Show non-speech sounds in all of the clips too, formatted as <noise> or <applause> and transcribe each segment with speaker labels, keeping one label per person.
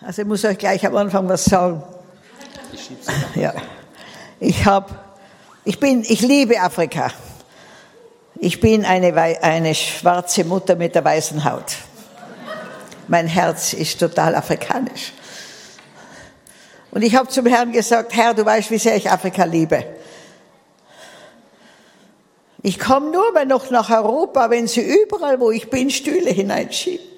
Speaker 1: Also ich muss euch gleich am Anfang was sagen. <laughs> Ja. Ich habe, ich bin, ich liebe Afrika. Ich bin eine, eine schwarze Mutter mit der weißen Haut. Mein Herz ist total afrikanisch. Und ich habe zum Herrn gesagt, Herr, du weißt, wie sehr ich Afrika liebe. Ich komme nur mehr noch nach Europa, wenn sie überall, wo ich bin, Stühle hineinschieben.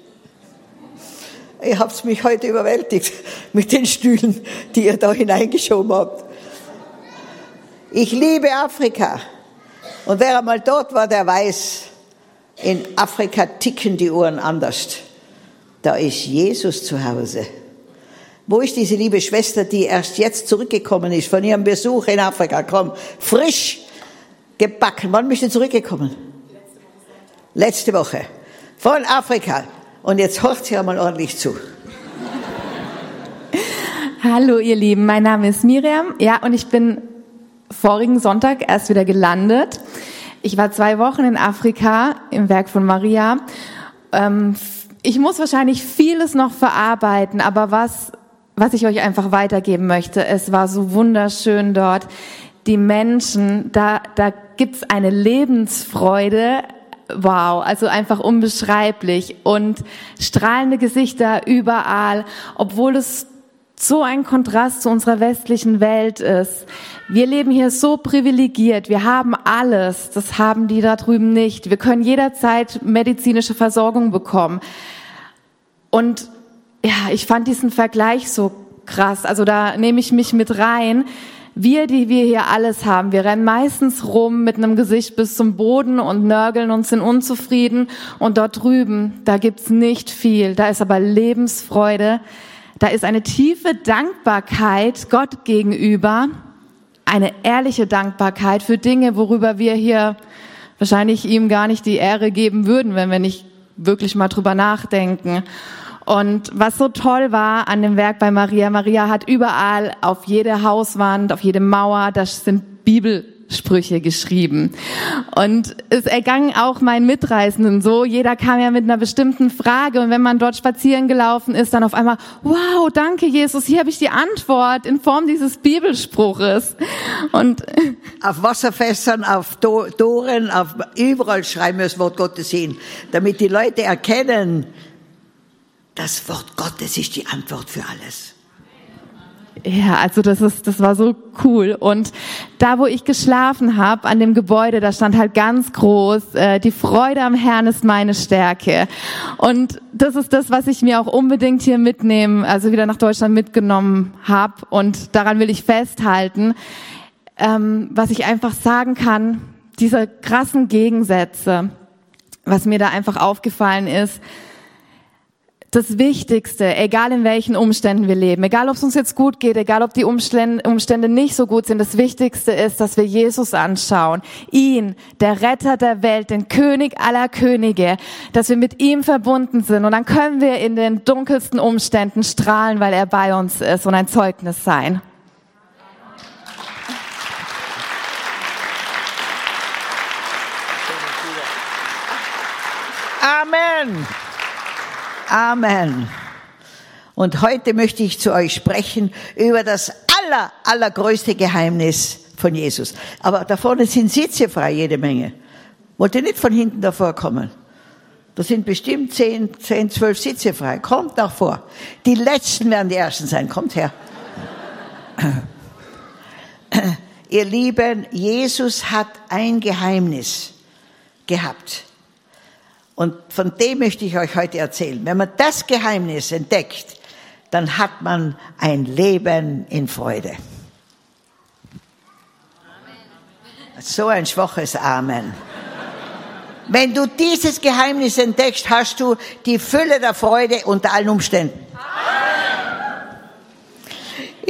Speaker 1: Ihr habt mich heute überwältigt <laughs> mit den Stühlen, die ihr da hineingeschoben habt. Ich liebe Afrika. Und wer einmal dort war, der weiß, in Afrika ticken die Uhren anders. Da ist Jesus zu Hause. Wo ist diese liebe Schwester, die erst jetzt zurückgekommen ist von ihrem Besuch in Afrika? Komm, frisch gebacken. Wann bist du zurückgekommen? Letzte Woche. Von Afrika. Und jetzt hört sie einmal ordentlich zu.
Speaker 2: Hallo ihr Lieben, mein Name ist Miriam. Ja, und ich bin vorigen Sonntag erst wieder gelandet. Ich war zwei Wochen in Afrika im Werk von Maria. Ähm, ich muss wahrscheinlich vieles noch verarbeiten, aber was, was ich euch einfach weitergeben möchte, es war so wunderschön dort. Die Menschen, da, da gibt's eine Lebensfreude, wow, also einfach unbeschreiblich und strahlende Gesichter überall, obwohl es so ein Kontrast zu unserer westlichen Welt ist. Wir leben hier so privilegiert. Wir haben alles. Das haben die da drüben nicht. Wir können jederzeit medizinische Versorgung bekommen. Und ja, ich fand diesen Vergleich so krass. Also da nehme ich mich mit rein. Wir, die wir hier alles haben, wir rennen meistens rum mit einem Gesicht bis zum Boden und nörgeln und sind unzufrieden. Und dort drüben, da gibt's nicht viel. Da ist aber Lebensfreude. Da ist eine tiefe Dankbarkeit Gott gegenüber. Eine ehrliche Dankbarkeit für Dinge, worüber wir hier wahrscheinlich ihm gar nicht die Ehre geben würden, wenn wir nicht wirklich mal drüber nachdenken. Und was so toll war an dem Werk bei Maria, Maria hat überall auf jede Hauswand, auf jede Mauer, das sind Bibelsprüche geschrieben. Und es ergangen auch meinen Mitreisenden so. Jeder kam ja mit einer bestimmten Frage und wenn man dort spazieren gelaufen ist, dann auf einmal, wow, danke Jesus, hier habe ich die Antwort in Form dieses Bibelspruches. Und <laughs>
Speaker 1: auf Wasserfässern, auf Toren, auf überall schreiben wir das Wort Gottes hin, damit die Leute erkennen, das Wort Gottes ist die Antwort für alles.
Speaker 2: Ja, also das ist, das war so cool. Und da, wo ich geschlafen habe, an dem Gebäude, da stand halt ganz groß: äh, Die Freude am Herrn ist meine Stärke. Und das ist das, was ich mir auch unbedingt hier mitnehmen, also wieder nach Deutschland mitgenommen habe. Und daran will ich festhalten, ähm, was ich einfach sagen kann: Diese krassen Gegensätze, was mir da einfach aufgefallen ist das Wichtigste, egal in welchen Umständen wir leben, egal ob es uns jetzt gut geht, egal ob die Umstände nicht so gut sind, das Wichtigste ist, dass wir Jesus anschauen. Ihn, der Retter der Welt, den König aller Könige, dass wir mit ihm verbunden sind. Und dann können wir in den dunkelsten Umständen strahlen, weil er bei uns ist und ein Zeugnis sein.
Speaker 1: Amen. Amen. Und heute möchte ich zu euch sprechen über das aller, allergrößte Geheimnis von Jesus. Aber da vorne sind Sitze frei, jede Menge. Wollt ihr nicht von hinten davor kommen? Da sind bestimmt zehn, zehn, zwölf Sitze frei. Kommt nach vor. Die Letzten werden die Ersten sein. Kommt her. Ihr Lieben, Jesus hat ein Geheimnis gehabt. Und von dem möchte ich euch heute erzählen. Wenn man das Geheimnis entdeckt, dann hat man ein Leben in Freude. So ein schwaches Amen. Wenn du dieses Geheimnis entdeckst, hast du die Fülle der Freude unter allen Umständen.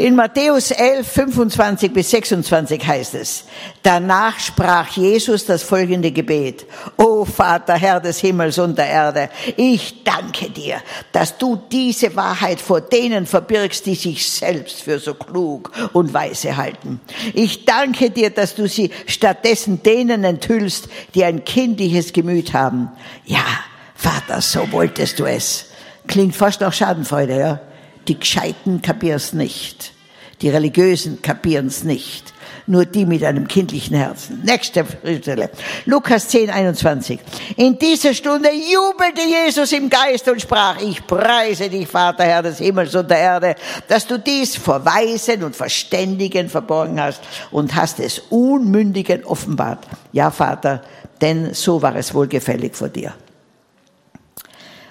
Speaker 1: In Matthäus 11, 25 bis 26 heißt es, danach sprach Jesus das folgende Gebet. O Vater, Herr des Himmels und der Erde, ich danke dir, dass du diese Wahrheit vor denen verbirgst, die sich selbst für so klug und weise halten. Ich danke dir, dass du sie stattdessen denen enthüllst, die ein kindliches Gemüt haben. Ja, Vater, so wolltest du es. Klingt fast nach Schadenfreude, ja? Die Gescheiten kapieren's nicht. Die Religiösen kapieren's nicht. Nur die mit einem kindlichen Herzen. Nächste Stelle. Lukas 10, 21. In dieser Stunde jubelte Jesus im Geist und sprach, ich preise dich, Vater, Herr des Himmels und der Erde, dass du dies vor Weisen und Verständigen verborgen hast und hast es Unmündigen offenbart. Ja, Vater, denn so war es wohlgefällig vor dir.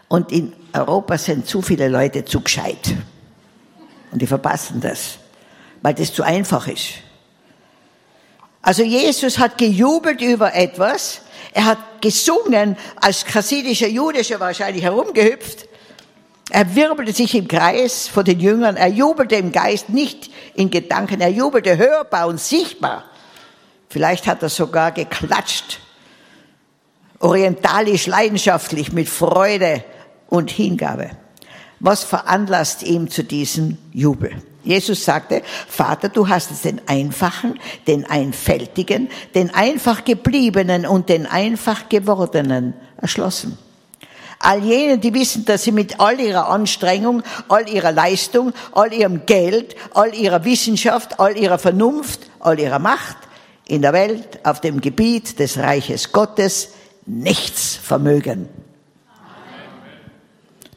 Speaker 1: Und in Europa sind zu viele Leute zu gescheit. Und die verpassen das, weil das zu einfach ist. Also Jesus hat gejubelt über etwas. Er hat gesungen, als chassidischer Jude schon wahrscheinlich herumgehüpft. Er wirbelte sich im Kreis vor den Jüngern. Er jubelte im Geist, nicht in Gedanken. Er jubelte hörbar und sichtbar. Vielleicht hat er sogar geklatscht. Orientalisch, leidenschaftlich, mit Freude und Hingabe. Was veranlasst ihm zu diesem Jubel? Jesus sagte, Vater, du hast es den Einfachen, den Einfältigen, den einfach gebliebenen und den einfach gewordenen erschlossen. All jenen, die wissen, dass sie mit all ihrer Anstrengung, all ihrer Leistung, all ihrem Geld, all ihrer Wissenschaft, all ihrer Vernunft, all ihrer Macht in der Welt auf dem Gebiet des Reiches Gottes nichts vermögen.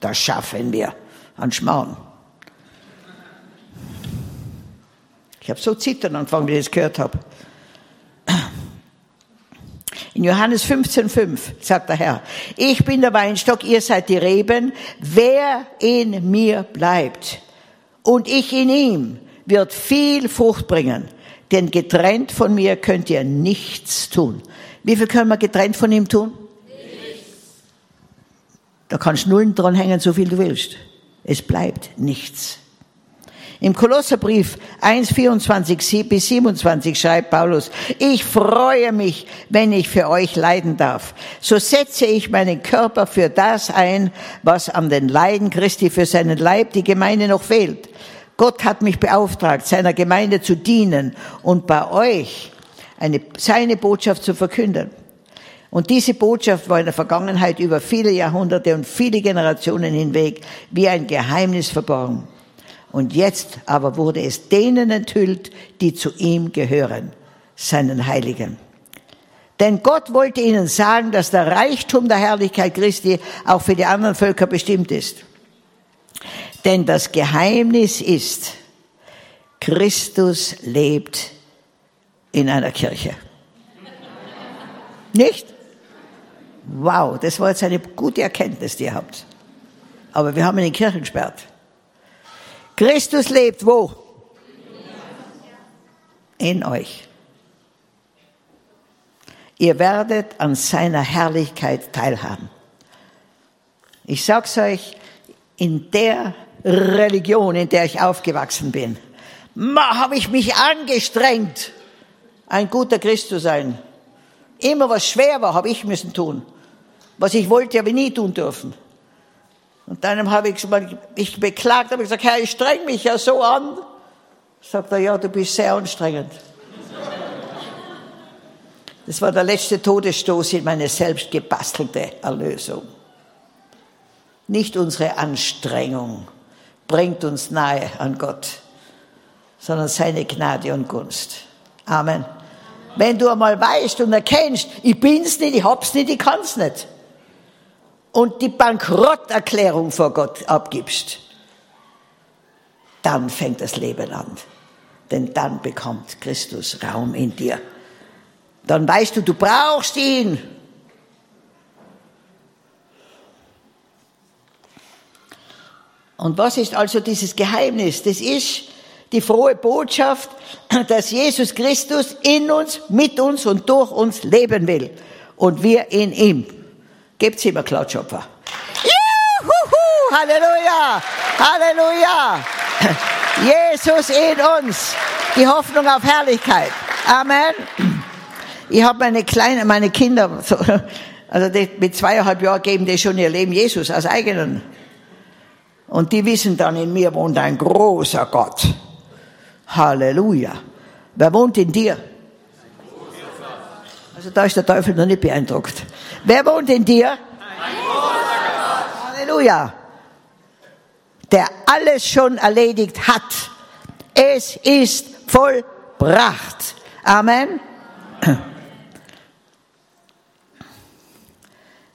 Speaker 1: Das schaffen wir an Schmarrn. Ich habe so zittern angefangen, wie ich das gehört habe. In Johannes 15,5 sagt der Herr, ich bin der Weinstock, ihr seid die Reben. Wer in mir bleibt und ich in ihm, wird viel Frucht bringen. Denn getrennt von mir könnt ihr nichts tun. Wie viel können wir getrennt von ihm tun? Da kannst Nullen dran hängen, so viel du willst. Es bleibt nichts. Im Kolosserbrief 1, 24 bis 27 schreibt Paulus, ich freue mich, wenn ich für euch leiden darf. So setze ich meinen Körper für das ein, was an den Leiden Christi für seinen Leib, die Gemeinde noch fehlt. Gott hat mich beauftragt, seiner Gemeinde zu dienen und bei euch eine, seine Botschaft zu verkünden. Und diese Botschaft war in der Vergangenheit über viele Jahrhunderte und viele Generationen hinweg wie ein Geheimnis verborgen. Und jetzt aber wurde es denen enthüllt, die zu ihm gehören, seinen Heiligen. Denn Gott wollte ihnen sagen, dass der Reichtum der Herrlichkeit Christi auch für die anderen Völker bestimmt ist. Denn das Geheimnis ist, Christus lebt in einer Kirche. Nicht? Wow, das war jetzt eine gute Erkenntnis, die ihr habt. Aber wir haben ihn in Kirchen gesperrt. Christus lebt wo? In euch. Ihr werdet an seiner Herrlichkeit teilhaben. Ich sag's euch, in der Religion, in der ich aufgewachsen bin, habe ich mich angestrengt, ein guter Christ zu sein. Immer was schwer war, habe ich müssen tun. Was ich wollte, habe ich nie tun dürfen. Und dann habe ich mich beklagt, habe gesagt, Herr, ich streng mich ja so an. Sagt er, ja, du bist sehr anstrengend. Das war der letzte Todesstoß in meine selbst gebastelte Erlösung. Nicht unsere Anstrengung bringt uns nahe an Gott, sondern seine Gnade und Gunst. Amen. Wenn du einmal weißt und erkennst, ich bin's nicht, ich hab's nicht, ich kann's nicht, und die Bankrotterklärung vor Gott abgibst, dann fängt das Leben an. Denn dann bekommt Christus Raum in dir. Dann weißt du, du brauchst ihn. Und was ist also dieses Geheimnis? Das ist die frohe Botschaft, dass Jesus Christus in uns, mit uns und durch uns leben will und wir in ihm. Gebt's ihm Klatschopfer. Juhu, Halleluja! Halleluja! <laughs> Jesus in uns. Die Hoffnung auf Herrlichkeit. Amen. Ich habe meine kleinen, meine Kinder, <laughs> also die, mit zweieinhalb Jahren geben die schon ihr Leben Jesus als eigenen. Und die wissen dann, in mir wohnt ein großer Gott. Halleluja. Wer wohnt in dir? Also da ist der Teufel noch nicht beeindruckt. Wer wohnt in dir? Ein großer Gott. Halleluja. der alles schon erledigt hat. Es ist vollbracht. Amen.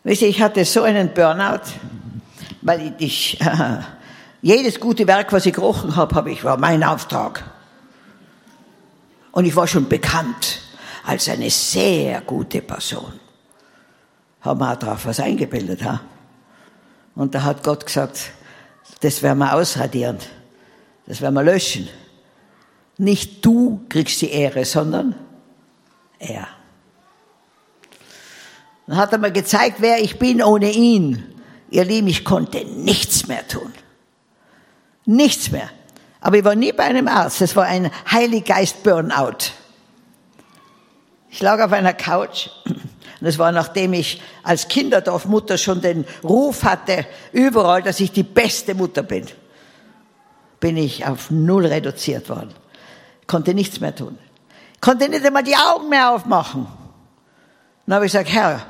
Speaker 1: Wisst ihr, ich hatte so einen Burnout, weil ich, <laughs> jedes gute Werk, was ich gerochen habe, habe ich, war mein Auftrag. Und ich war schon bekannt als eine sehr gute Person. Haben wir auch drauf was eingebildet, ha? Und da hat Gott gesagt, das werden wir ausradieren. Das werden wir löschen. Nicht du kriegst die Ehre, sondern er. Dann hat er mir gezeigt, wer ich bin ohne ihn. Ihr Lieben, ich konnte nichts mehr tun. Nichts mehr. Aber ich war nie bei einem Arzt. Das war ein Heiliggeist-Burnout. Ich lag auf einer Couch. Und das war nachdem ich als Kinderdorfmutter schon den Ruf hatte, überall, dass ich die beste Mutter bin. Bin ich auf Null reduziert worden. Konnte nichts mehr tun. Konnte nicht einmal die Augen mehr aufmachen. Dann habe ich gesagt, Herr,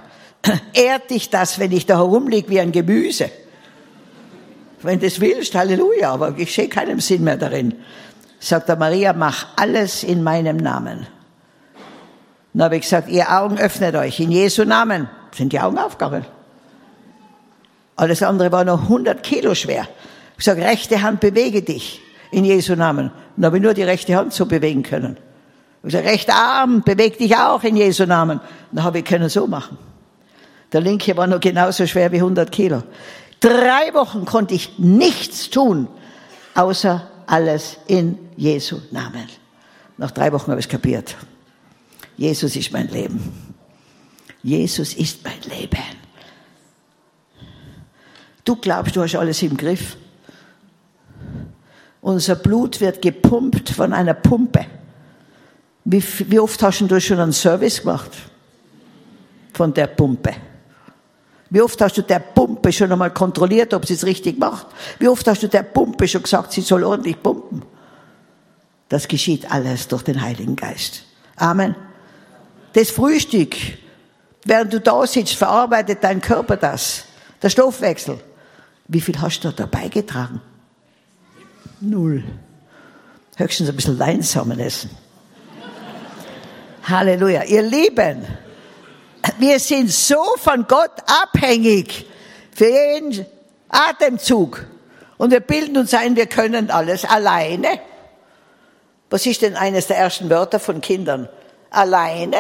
Speaker 1: <clears throat> ehrt dich das, wenn ich da herumliege wie ein Gemüse? Wenn du das willst, Halleluja, aber ich sehe keinen Sinn mehr darin. Sagt er, Maria, mach alles in meinem Namen. Dann habe ich gesagt, ihr Augen öffnet euch, in Jesu Namen. Sind die Augen aufgegangen. Alles andere war noch 100 Kilo schwer. Ich sage, rechte Hand, bewege dich in Jesu Namen. Dann habe ich nur die rechte Hand so bewegen können. Ich sage, rechter Arm, beweg dich auch in Jesu Namen. Dann habe ich können so machen. Der linke war noch genauso schwer wie 100 Kilo. Drei Wochen konnte ich nichts tun, außer alles in Jesu Namen. Nach drei Wochen habe ich es kapiert. Jesus ist mein Leben. Jesus ist mein Leben. Du glaubst, du hast alles im Griff. Unser Blut wird gepumpt von einer Pumpe. Wie, wie oft hast du schon einen Service gemacht? Von der Pumpe. Wie oft hast du der Pumpe schon einmal kontrolliert, ob sie es richtig macht? Wie oft hast du der Pumpe schon gesagt, sie soll ordentlich pumpen? Das geschieht alles durch den Heiligen Geist. Amen. Das Frühstück, während du da sitzt, verarbeitet dein Körper das. Der Stoffwechsel. Wie viel hast du da beigetragen? Null. Höchstens ein bisschen Leinsamen essen. Halleluja. Ihr Lieben, wir sind so von Gott abhängig für jeden Atemzug. Und wir bilden uns ein, wir können alles alleine. Was ist denn eines der ersten Wörter von Kindern? Alleine.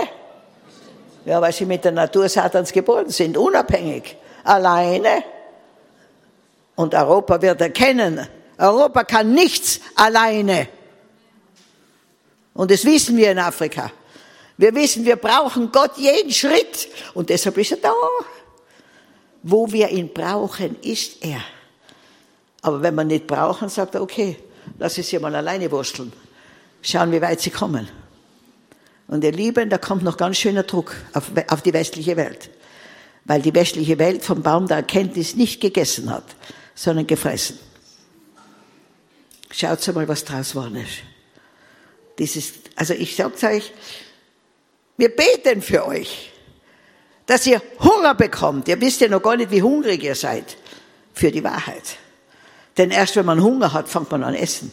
Speaker 1: Ja, weil sie mit der Natur Satans geboren sind, unabhängig. Alleine. Und Europa wird erkennen, Europa kann nichts alleine. Und das wissen wir in Afrika. Wir wissen, wir brauchen Gott jeden Schritt und deshalb ist er da. Wo wir ihn brauchen, ist er. Aber wenn wir nicht brauchen, sagt er, okay, lass es mal alleine wursteln. Schauen, wie weit sie kommen. Und ihr Lieben, da kommt noch ganz schöner Druck auf, auf die westliche Welt. Weil die westliche Welt vom Baum der Erkenntnis nicht gegessen hat, sondern gefressen. Schaut mal, was draus geworden ist. Dieses, also ich sag's euch, wir beten für euch, dass ihr Hunger bekommt. Ihr wisst ja noch gar nicht, wie hungrig ihr seid für die Wahrheit. Denn erst wenn man Hunger hat, fängt man an essen.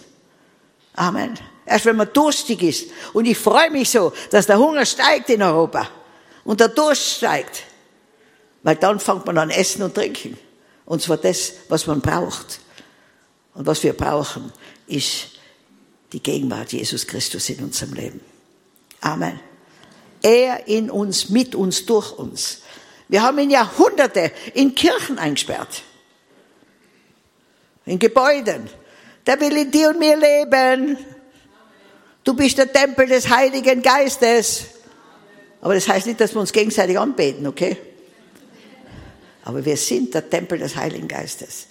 Speaker 1: Amen. Erst wenn man durstig ist. Und ich freue mich so, dass der Hunger steigt in Europa und der Durst steigt. Weil dann fängt man an essen und trinken. Und zwar das, was man braucht. Und was wir brauchen, ist die Gegenwart Jesus Christus in unserem Leben. Amen. Er in uns, mit uns, durch uns. Wir haben ihn Jahrhunderte in Kirchen eingesperrt. In Gebäuden. Der will in dir und mir leben. Du bist der Tempel des Heiligen Geistes. Aber das heißt nicht, dass wir uns gegenseitig anbeten, okay? Aber wir sind der Tempel des Heiligen Geistes.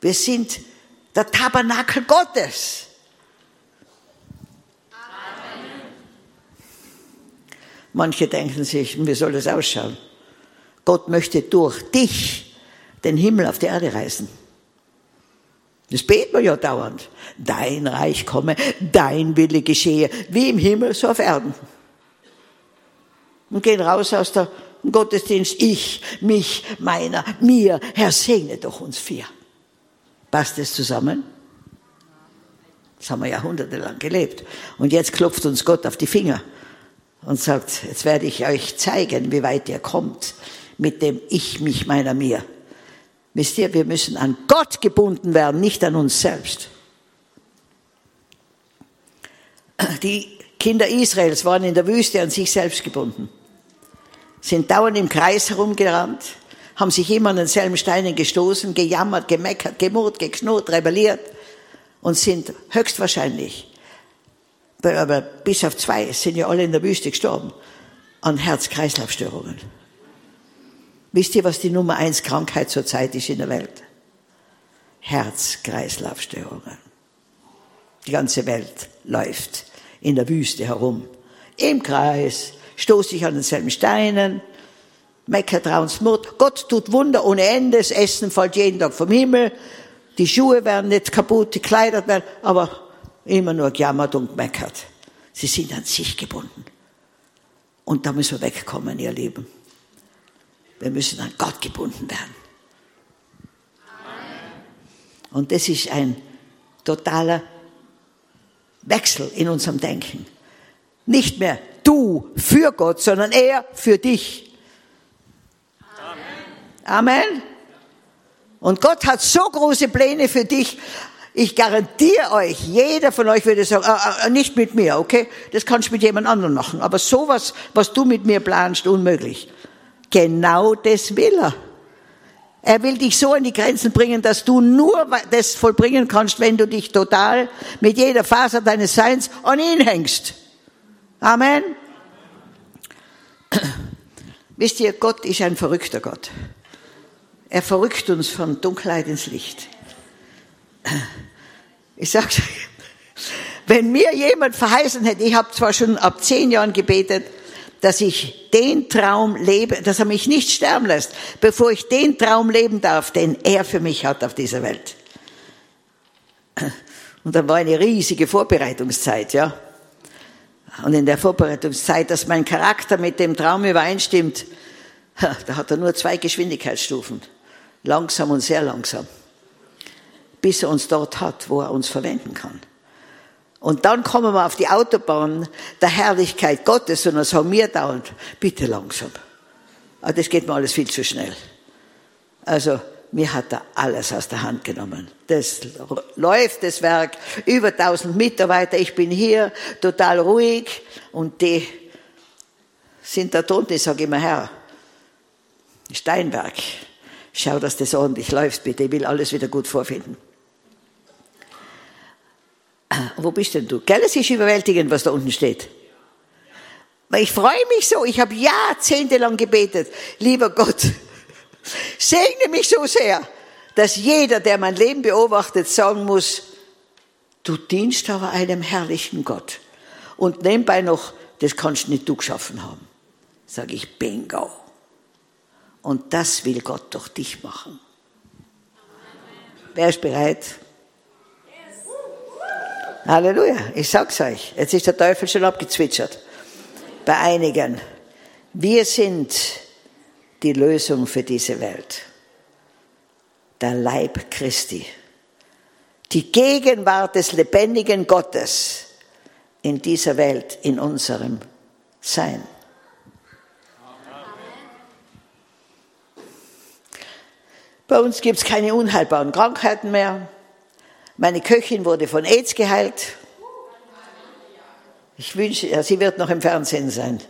Speaker 1: Wir sind der Tabernakel Gottes. Manche denken sich, wie soll das ausschauen? Gott möchte durch dich den Himmel auf die Erde reißen. Das beten wir ja dauernd. Dein Reich komme, dein Wille geschehe, wie im Himmel, so auf Erden. Und gehen raus aus der Gottesdienst, ich, mich, meiner, mir, Herr, segne doch uns vier. Passt es zusammen? Das haben wir jahrhundertelang gelebt. Und jetzt klopft uns Gott auf die Finger und sagt, jetzt werde ich euch zeigen, wie weit ihr kommt mit dem Ich, mich, meiner, mir. Wisst ihr, wir müssen an Gott gebunden werden, nicht an uns selbst. Die Kinder Israels waren in der Wüste an sich selbst gebunden, sind dauernd im Kreis herumgerannt, haben sich immer an denselben Steinen gestoßen, gejammert, gemeckert, gemurrt, geknurrt, rebelliert und sind höchstwahrscheinlich, aber bis auf zwei sind ja alle in der Wüste gestorben, an Herz-Kreislauf-Störungen. Wisst ihr, was die Nummer eins Krankheit zurzeit ist in der Welt? Herz-Kreislauf-Störungen. Die ganze Welt läuft in der Wüste herum. Im Kreis, stoßt sich an denselben Steinen, meckert Mut. Gott tut Wunder ohne Ende, das Essen fällt jeden Tag vom Himmel, die Schuhe werden nicht kaputt, die Kleider werden, aber immer nur gejammert und meckert. Sie sind an sich gebunden. Und da müssen wir wegkommen, ihr Lieben. Wir müssen an Gott gebunden werden. Und das ist ein totaler Wechsel in unserem Denken. Nicht mehr du für Gott, sondern er für dich. Amen. Amen. Und Gott hat so große Pläne für dich. Ich garantiere euch, jeder von euch würde sagen, äh, äh, nicht mit mir, okay? Das kannst du mit jemand anderem machen. Aber sowas, was du mit mir planst, unmöglich. Genau das will er. Er will dich so an die Grenzen bringen, dass du nur das vollbringen kannst, wenn du dich total mit jeder Faser deines Seins an ihn hängst. Amen. Wisst ihr, Gott ist ein verrückter Gott. Er verrückt uns von Dunkelheit ins Licht. Ich sag's wenn mir jemand verheißen hätte, ich habe zwar schon ab zehn Jahren gebetet, dass ich den Traum lebe, dass er mich nicht sterben lässt, bevor ich den Traum leben darf, den er für mich hat auf dieser Welt. Und dann war eine riesige Vorbereitungszeit, ja. Und in der Vorbereitungszeit, dass mein Charakter mit dem Traum übereinstimmt, da hat er nur zwei Geschwindigkeitsstufen. Langsam und sehr langsam. Bis er uns dort hat, wo er uns verwenden kann. Und dann kommen wir auf die Autobahn der Herrlichkeit Gottes und dann sagen wir dauernd, bitte langsam. Aber das geht mir alles viel zu schnell. Also, mir hat er alles aus der Hand genommen. Das läuft, das Werk, über 1000 Mitarbeiter, ich bin hier, total ruhig und die sind da drunten, ich sage immer, Herr, Steinberg, schau, dass das ordentlich läuft, bitte, ich will alles wieder gut vorfinden. Wo bist denn du? Gell, es ist überwältigend, was da unten steht. Weil ich freue mich so, ich habe jahrzehntelang gebetet, lieber Gott, <laughs> segne mich so sehr, dass jeder, der mein Leben beobachtet, sagen muss, du dienst aber einem herrlichen Gott. Und nebenbei noch, das kannst nicht du geschaffen haben. Sage ich, bingo. Und das will Gott durch dich machen. Wer ist bereit? Halleluja, ich sag's euch. Jetzt ist der Teufel schon abgezwitschert. Bei einigen. Wir sind die Lösung für diese Welt. Der Leib Christi. Die Gegenwart des lebendigen Gottes in dieser Welt, in unserem Sein. Bei uns gibt es keine unheilbaren Krankheiten mehr. Meine Köchin wurde von AIDS geheilt. Ich wünsche, ja, sie wird noch im Fernsehen sein.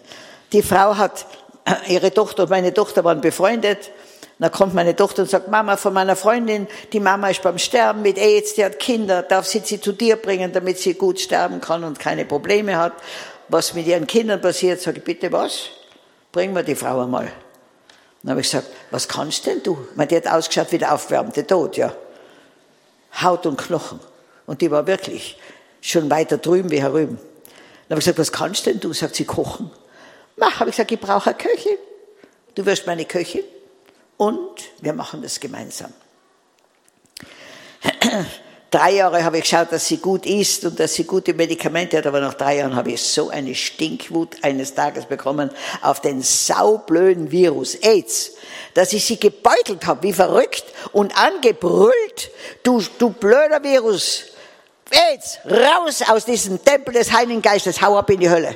Speaker 1: Die Frau hat, äh, ihre Tochter und meine Tochter waren befreundet. Da kommt meine Tochter und sagt, Mama, von meiner Freundin, die Mama ist beim Sterben mit AIDS, die hat Kinder, darf sie sie zu dir bringen, damit sie gut sterben kann und keine Probleme hat. Was mit ihren Kindern passiert, sage ich, bitte was? Bring mir die Frau einmal. Dann habe ich gesagt, was kannst denn du? Meine, die hat ausgeschaut wie der aufwärmte Tod, ja. Haut und Knochen. Und die war wirklich schon weiter drüben wie herüben. Dann habe ich gesagt, was kannst denn du? Sagt sie, kochen. Mach, habe ich gesagt, ich brauche eine Köchin. Du wirst meine Köchin und wir machen das gemeinsam. Drei Jahre habe ich geschaut, dass sie gut isst und dass sie gute Medikamente hat, aber nach drei Jahren habe ich so eine Stinkwut eines Tages bekommen auf den saublöden Virus AIDS, dass ich sie gebeutelt habe, wie verrückt und angebrüllt, du, du blöder Virus, AIDS, raus aus diesem Tempel des Heiligen Geistes, hau ab in die Hölle.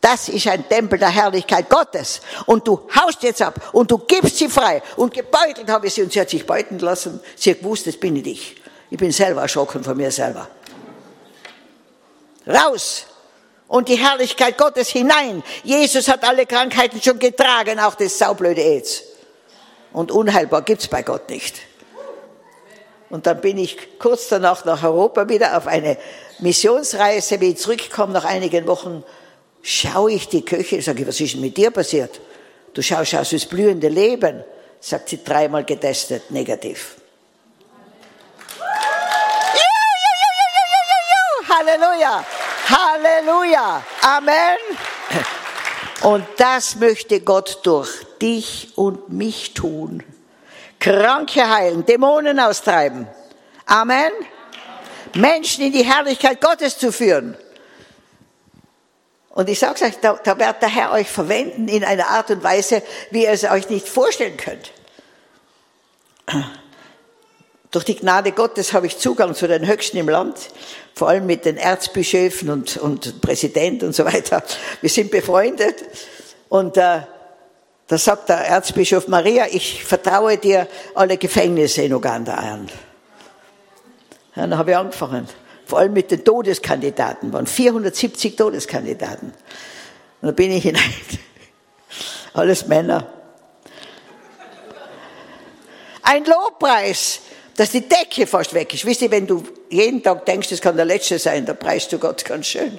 Speaker 1: Das ist ein Tempel der Herrlichkeit Gottes. Und du haust jetzt ab und du gibst sie frei. Und gebeutelt habe ich sie und sie hat sich beuten lassen. Sie hat gewusst, das bin ich dich. Ich bin selber erschrocken von mir selber. Raus! Und die Herrlichkeit Gottes hinein. Jesus hat alle Krankheiten schon getragen, auch das saublöde AIDS. Und unheilbar gibt's bei Gott nicht. Und dann bin ich kurz danach nach Europa wieder auf eine Missionsreise. Wie ich zurückkomme nach einigen Wochen, schaue ich die Köche, sage ich, was ist denn mit dir passiert? Du schaust aus das blühende Leben. Sagt sie dreimal getestet, negativ. Halleluja. Halleluja. Amen. Und das möchte Gott durch dich und mich tun. Kranke heilen, Dämonen austreiben. Amen. Menschen in die Herrlichkeit Gottes zu führen. Und ich sage euch, da, da wird der Herr euch verwenden in einer Art und Weise, wie ihr es euch nicht vorstellen könnt. Durch die Gnade Gottes habe ich Zugang zu den Höchsten im Land, vor allem mit den Erzbischöfen und, und Präsident und so weiter. Wir sind befreundet und äh, da sagt der Erzbischof Maria, ich vertraue dir alle Gefängnisse in Uganda an. Ja, dann habe ich angefangen. Vor allem mit den Todeskandidaten, waren 470 Todeskandidaten. Und da bin ich hinein. Alles Männer. Ein Lobpreis dass die Decke fast weg ist. Wisst ihr, wenn du jeden Tag denkst, das kann der letzte sein, da preist du Gott ganz schön.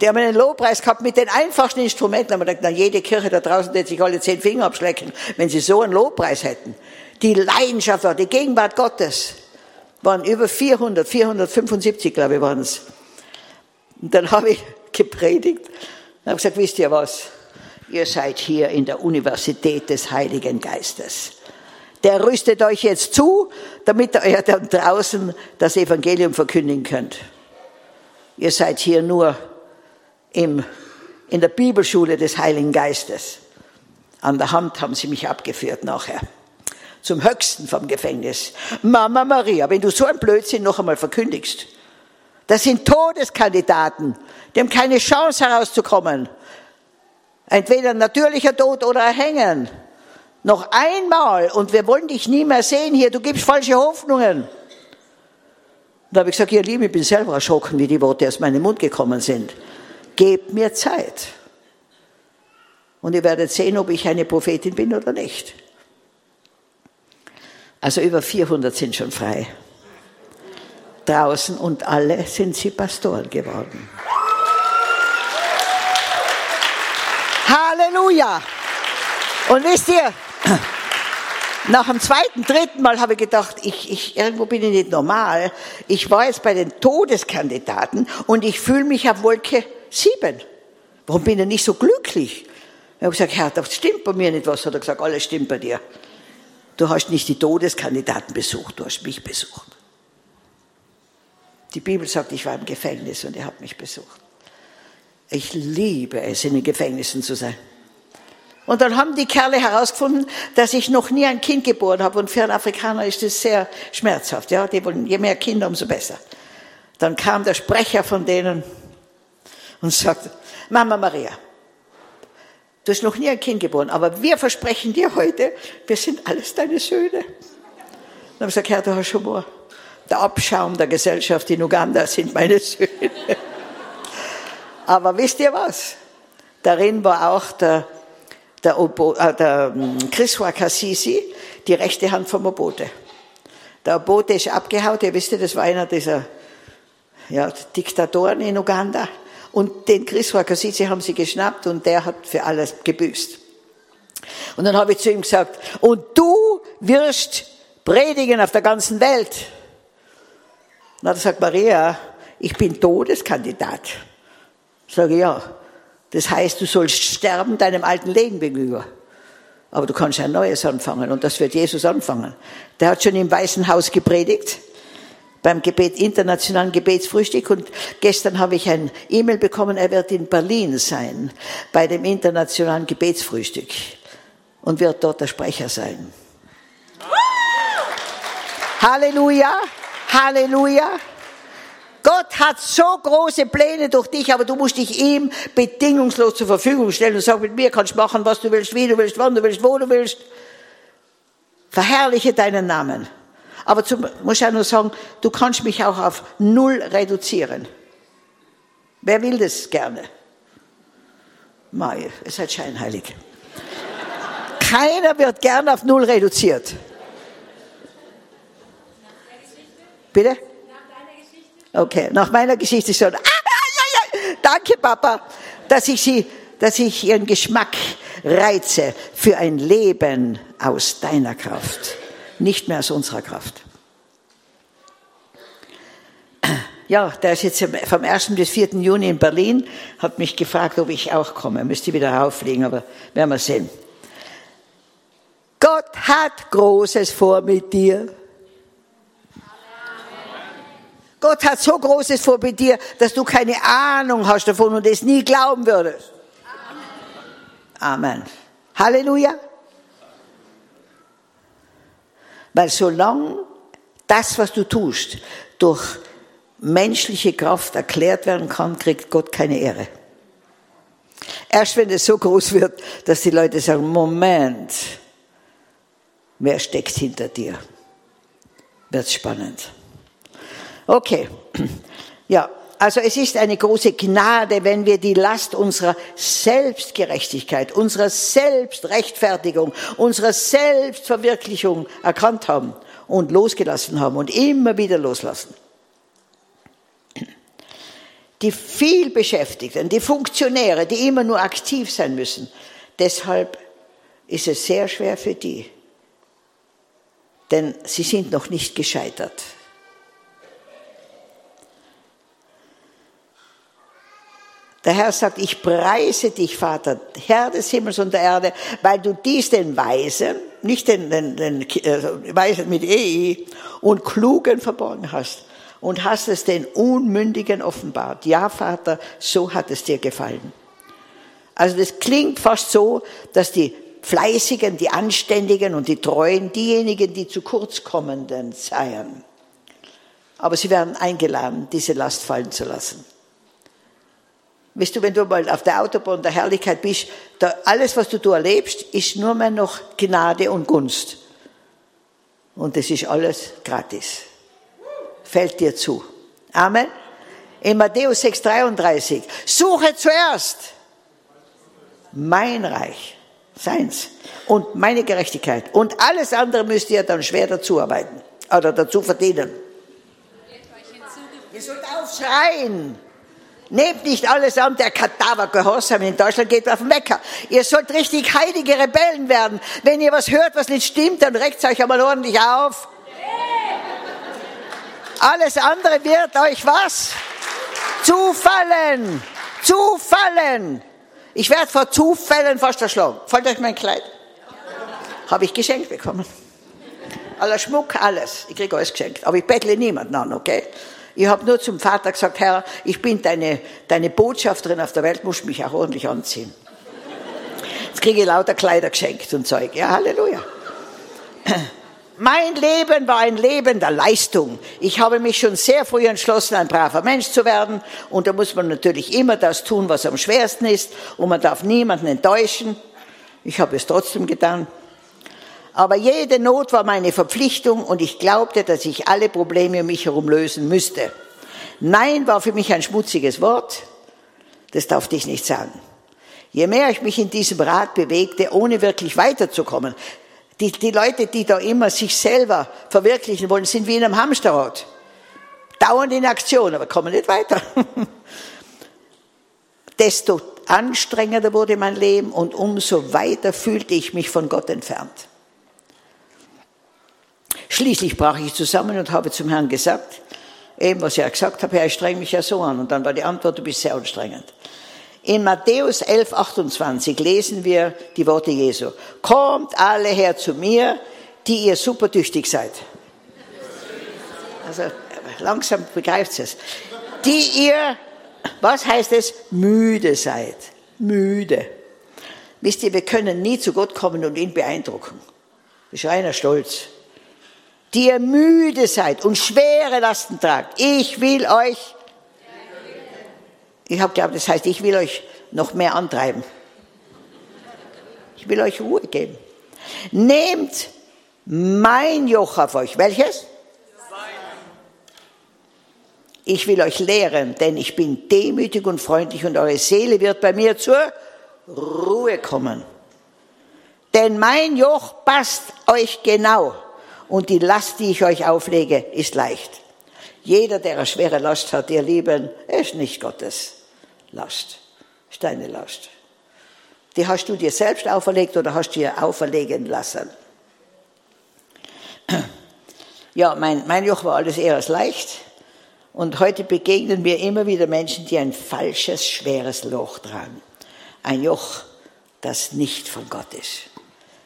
Speaker 1: Die haben einen Lobpreis gehabt mit den einfachsten Instrumenten. Da haben wir gedacht, na, jede Kirche da draußen hätte sich alle zehn Finger abschlecken, wenn sie so einen Lobpreis hätten. Die Leidenschaft war, die Gegenwart Gottes waren über 400, 475, glaube ich, waren es. Und dann habe ich <laughs> gepredigt und habe gesagt, wisst ihr was? Ihr seid hier in der Universität des Heiligen Geistes der rüstet euch jetzt zu, damit ihr dann draußen das Evangelium verkündigen könnt. Ihr seid hier nur im, in der Bibelschule des Heiligen Geistes. An der Hand haben sie mich abgeführt nachher. Zum Höchsten vom Gefängnis. Mama Maria, wenn du so ein Blödsinn noch einmal verkündigst, das sind Todeskandidaten, die haben keine Chance herauszukommen. Entweder natürlicher Tod oder Erhängen. Noch einmal und wir wollen dich nie mehr sehen hier, du gibst falsche Hoffnungen. Da habe ich gesagt, ihr Lieben, ich bin selber erschrocken, wie die Worte aus meinem Mund gekommen sind. Gebt mir Zeit. Und ihr werdet sehen, ob ich eine Prophetin bin oder nicht. Also über 400 sind schon frei. Draußen und alle sind sie Pastoren geworden. Halleluja! Und wisst ihr, nach dem zweiten, dritten Mal habe ich gedacht, ich, ich, irgendwo bin ich nicht normal. Ich war jetzt bei den Todeskandidaten und ich fühle mich auf Wolke sieben. Warum bin ich nicht so glücklich? Ich habe gesagt, Herr, das stimmt bei mir nicht was. Hat er gesagt, alles stimmt bei dir. Du hast nicht die Todeskandidaten besucht, du hast mich besucht. Die Bibel sagt, ich war im Gefängnis und ihr habt mich besucht. Ich liebe es, in den Gefängnissen zu sein. Und dann haben die Kerle herausgefunden, dass ich noch nie ein Kind geboren habe. Und für einen Afrikaner ist das sehr schmerzhaft. Ja, die wollen, je mehr Kinder, umso besser. Dann kam der Sprecher von denen und sagte, Mama Maria, du hast noch nie ein Kind geboren, aber wir versprechen dir heute, wir sind alles deine Söhne. Dann habe ich gesagt, Herr, du hast schon mal. Der Abschaum der Gesellschaft in Uganda sind meine Söhne. <laughs> Aber wisst ihr was? Darin war auch der der, Obo, äh, der hm, Chriswa Kassisi, die rechte Hand vom Obote. Der Obote ist abgehauen, ihr wisst ja, das war einer dieser ja, Diktatoren in Uganda. Und den Chriswa Kassisi haben sie geschnappt und der hat für alles gebüßt. Und dann habe ich zu ihm gesagt, und du wirst predigen auf der ganzen Welt. Na, da sagt Maria, ich bin Todeskandidat. Sage ja. Das heißt, du sollst sterben deinem alten Leben gegenüber. Aber du kannst ein neues anfangen und das wird Jesus anfangen. Der hat schon im Weißen Haus gepredigt, beim Gebet, internationalen Gebetsfrühstück und gestern habe ich ein E-Mail bekommen, er wird in Berlin sein, bei dem internationalen Gebetsfrühstück und wird dort der Sprecher sein. Halleluja, Halleluja. Gott hat so große Pläne durch dich, aber du musst dich ihm bedingungslos zur Verfügung stellen und sagen, mit mir kannst du machen, was du willst, wie du willst, wann du willst, wo du willst. Verherrliche deinen Namen. Aber du musst ja nur sagen, du kannst mich auch auf Null reduzieren. Wer will das gerne? Mai, es seid scheinheilig. Keiner wird gern auf Null reduziert. Bitte? Okay, nach meiner Geschichte schon. Ah, ja, ja. Danke, Papa, dass ich sie, dass ich ihren Geschmack reize für ein Leben aus deiner Kraft, nicht mehr aus unserer Kraft. Ja, der ist jetzt vom 1. bis 4. Juni in Berlin, hat mich gefragt, ob ich auch komme. Müsste wieder rauffliegen, aber werden wir sehen. Gott hat Großes vor mit dir. Gott hat so Großes vor mit dir, dass du keine Ahnung hast davon und es nie glauben würdest. Amen. Halleluja. Weil solange das, was du tust, durch menschliche Kraft erklärt werden kann, kriegt Gott keine Ehre. Erst wenn es so groß wird, dass die Leute sagen, Moment, wer steckt hinter dir? Wird spannend. Okay. Ja, also es ist eine große Gnade, wenn wir die Last unserer Selbstgerechtigkeit, unserer Selbstrechtfertigung, unserer Selbstverwirklichung erkannt haben und losgelassen haben und immer wieder loslassen. Die vielbeschäftigten, die Funktionäre, die immer nur aktiv sein müssen, deshalb ist es sehr schwer für die, denn sie sind noch nicht gescheitert. Der Herr sagt, ich preise dich, Vater, Herr des Himmels und der Erde, weil du dies den Weisen, nicht den, den, den äh, Weisen mit EI, und Klugen verborgen hast und hast es den Unmündigen offenbart. Ja, Vater, so hat es dir gefallen. Also das klingt fast so, dass die Fleißigen, die Anständigen und die Treuen diejenigen, die zu kurz kommenden seien. Aber sie werden eingeladen, diese Last fallen zu lassen. Weißt du, wenn du mal auf der Autobahn der Herrlichkeit bist, da alles, was du da erlebst, ist nur mehr noch Gnade und Gunst. Und das ist alles gratis. Fällt dir zu. Amen. In Matthäus 6,33. Suche zuerst mein Reich, seins, und meine Gerechtigkeit. Und alles andere müsst ihr dann schwer dazu arbeiten oder dazu verdienen. Ihr sollt aufschreien. Nehmt nicht alles an, der Kadaver Gehorsam in Deutschland geht auf den Wecker. Ihr sollt richtig heilige Rebellen werden. Wenn ihr was hört, was nicht stimmt, dann regt euch einmal ordentlich auf. Alles andere wird euch was? Zufallen. Zufallen. Ich werde vor Zufällen fast erschlagen. Fällt euch mein Kleid? Habe ich geschenkt bekommen. Aller Schmuck, alles. Ich kriege alles geschenkt. Aber ich bettle niemanden an, okay? Ich habe nur zum Vater gesagt, Herr, ich bin deine, deine Botschafterin auf der Welt, musst mich auch ordentlich anziehen. Jetzt kriege ich lauter Kleider geschenkt und Zeug. Ja, Halleluja. Mein Leben war ein Leben der Leistung. Ich habe mich schon sehr früh entschlossen, ein braver Mensch zu werden. Und da muss man natürlich immer das tun, was am schwersten ist. Und man darf niemanden enttäuschen. Ich habe es trotzdem getan. Aber jede Not war meine Verpflichtung und ich glaubte, dass ich alle Probleme um mich herum lösen müsste. Nein war für mich ein schmutziges Wort. Das darf ich nicht sagen. Je mehr ich mich in diesem Rat bewegte, ohne wirklich weiterzukommen, die, die Leute, die da immer sich selber verwirklichen wollen, sind wie in einem Hamsterrad. Dauernd in Aktion, aber kommen nicht weiter. <laughs> Desto anstrengender wurde mein Leben und umso weiter fühlte ich mich von Gott entfernt. Schließlich brach ich zusammen und habe zum Herrn gesagt, eben was ich ja gesagt habe, Herr, ich streng mich ja so an. Und dann war die Antwort, du bist sehr anstrengend. In Matthäus 11, 28 lesen wir die Worte Jesu. Kommt alle her zu mir, die ihr supertüchtig seid. Also langsam begreift es. Die ihr, was heißt es, müde seid. Müde. Wisst ihr, wir können nie zu Gott kommen und ihn beeindrucken. Das ist reiner Stolz. Die ihr müde seid und schwere Lasten tragt. Ich will euch, ich habe glaubt, das heißt, ich will euch noch mehr antreiben. Ich will euch Ruhe geben. Nehmt mein Joch auf euch. Welches? Ich will euch lehren, denn ich bin demütig und freundlich und eure Seele wird bei mir zur Ruhe kommen. Denn mein Joch passt euch genau und die Last, die ich euch auflege, ist leicht. Jeder, der eine schwere Last hat, ihr Lieben, ist nicht Gottes Last, ist deine Last. Die hast du dir selbst auferlegt oder hast du dir auferlegen lassen? <clears throat> Ja, mein, mein Joch war alles eher als leicht. Und heute begegnen wir immer wieder Menschen, die ein falsches, schweres Loch tragen. Ein Joch, das nicht von Gott ist.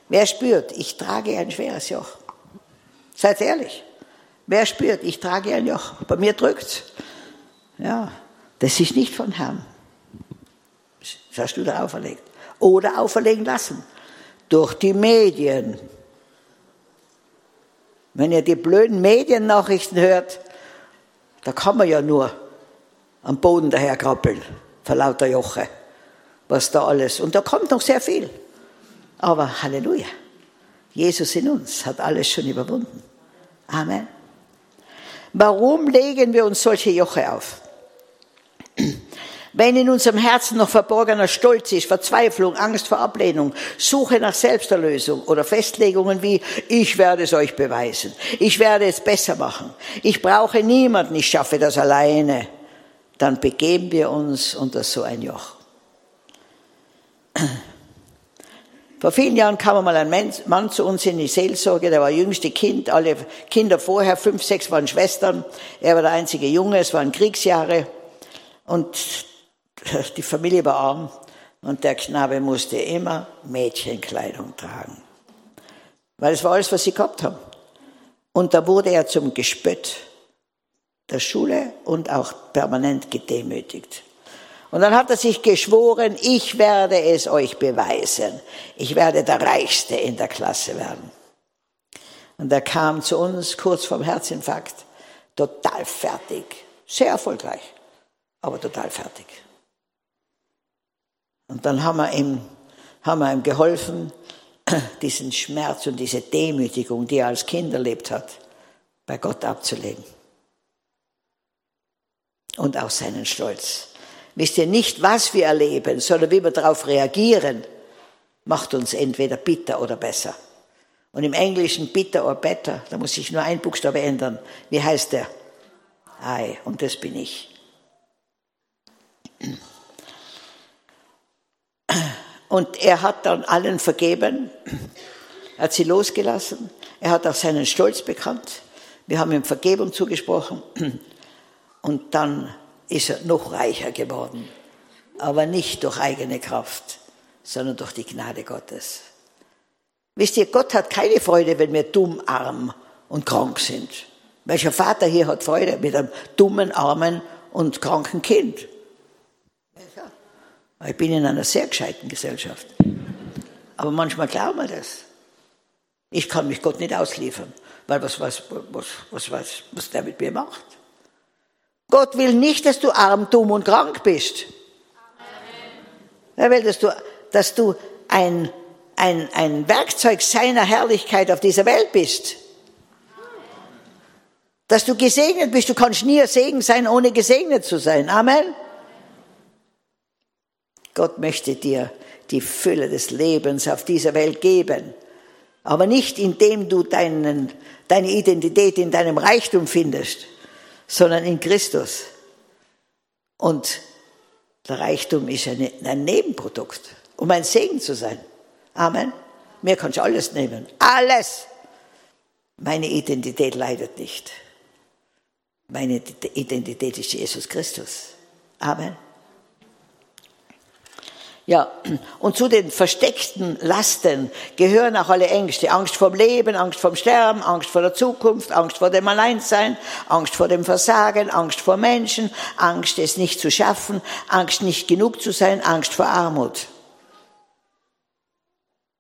Speaker 1: Wer spürt, ich trage ein schweres Joch? Seid ehrlich. Wer spürt, ich trage ein Joch? Bei mir drückt's. Ja, das ist nicht von Herrn. Das hast du da auferlegt. Oder auferlegen lassen. Durch die Medien. Wenn ihr die blöden Mediennachrichten hört, da kann man ja nur am Boden daherkrabbeln, vor lauter Joche, was da alles. Und da kommt noch sehr viel. Aber Halleluja, Jesus in uns hat alles schon überwunden. Amen. Warum legen wir uns solche Joche auf? Wenn in unserem Herzen noch verborgener Stolz ist, Verzweiflung, Angst vor Ablehnung, Suche nach Selbsterlösung oder Festlegungen wie, ich werde es euch beweisen, ich werde es besser machen, ich brauche niemanden, ich schaffe das alleine, dann begeben wir uns unter so ein Joch. Vor vielen Jahren kam mal ein Mann zu uns in die Seelsorge, der war jüngste Kind, alle Kinder vorher, fünf, sechs waren Schwestern, er war der einzige Junge, es waren Kriegsjahre und die Familie war arm und der Knabe musste immer Mädchenkleidung tragen. Weil es war alles, was sie gehabt haben. Und da wurde er zum Gespött der Schule und auch permanent gedemütigt. Und dann hat er sich geschworen, ich werde es euch beweisen. Ich werde der Reichste in der Klasse werden. Und er kam zu uns kurz vorm Herzinfarkt, total fertig, sehr erfolgreich, aber total fertig. Und dann haben wir ihm, haben wir ihm geholfen, <clears throat> diesen Schmerz und diese Demütigung, die er als Kind erlebt hat, bei Gott abzulegen. Und auch seinen Stolz. Wisst ihr nicht, was wir erleben, sondern wie wir darauf reagieren, macht uns entweder bitter oder besser. Und im Englischen bitter or better, da muss ich nur ein Buchstabe ändern. Wie heißt der? I, und das bin ich. Und er hat dann allen vergeben, er hat sie losgelassen, er hat auch seinen Stolz bekannt, wir haben ihm Vergebung zugesprochen und dann ist er noch reicher geworden, aber nicht durch eigene Kraft, sondern durch die Gnade Gottes. Wisst ihr, Gott hat keine Freude, wenn wir dumm, arm und krank sind. Welcher Vater hier hat Freude mit einem dummen, armen und kranken Kind? Ich bin in einer sehr gescheiten Gesellschaft. Aber manchmal glauben wir das. Ich kann mich Gott nicht ausliefern, weil was, was, was, was, was, was der mit mir macht. Gott will nicht, dass du arm, dumm und krank bist. Er will, dass du, dass du ein, ein, ein Werkzeug seiner Herrlichkeit auf dieser Welt bist. Dass du gesegnet bist. Du kannst nie ein Segen sein, ohne gesegnet zu sein. Amen. Gott möchte dir die Fülle des Lebens auf dieser Welt geben. Aber nicht indem du deinen, deine Identität in deinem Reichtum findest, sondern in Christus. Und der Reichtum ist eine, ein Nebenprodukt, um ein Segen zu sein. Amen. Mir kannst du alles nehmen. Alles. Meine Identität leidet nicht. Meine Identität ist Jesus Christus. Amen. Ja, und zu den versteckten Lasten gehören auch alle Ängste. Angst vorm Leben, Angst vorm Sterben, Angst vor der Zukunft, Angst vor dem Alleinsein, Angst vor dem Versagen, Angst vor Menschen, Angst, es nicht zu schaffen, Angst, nicht genug zu sein, Angst vor Armut.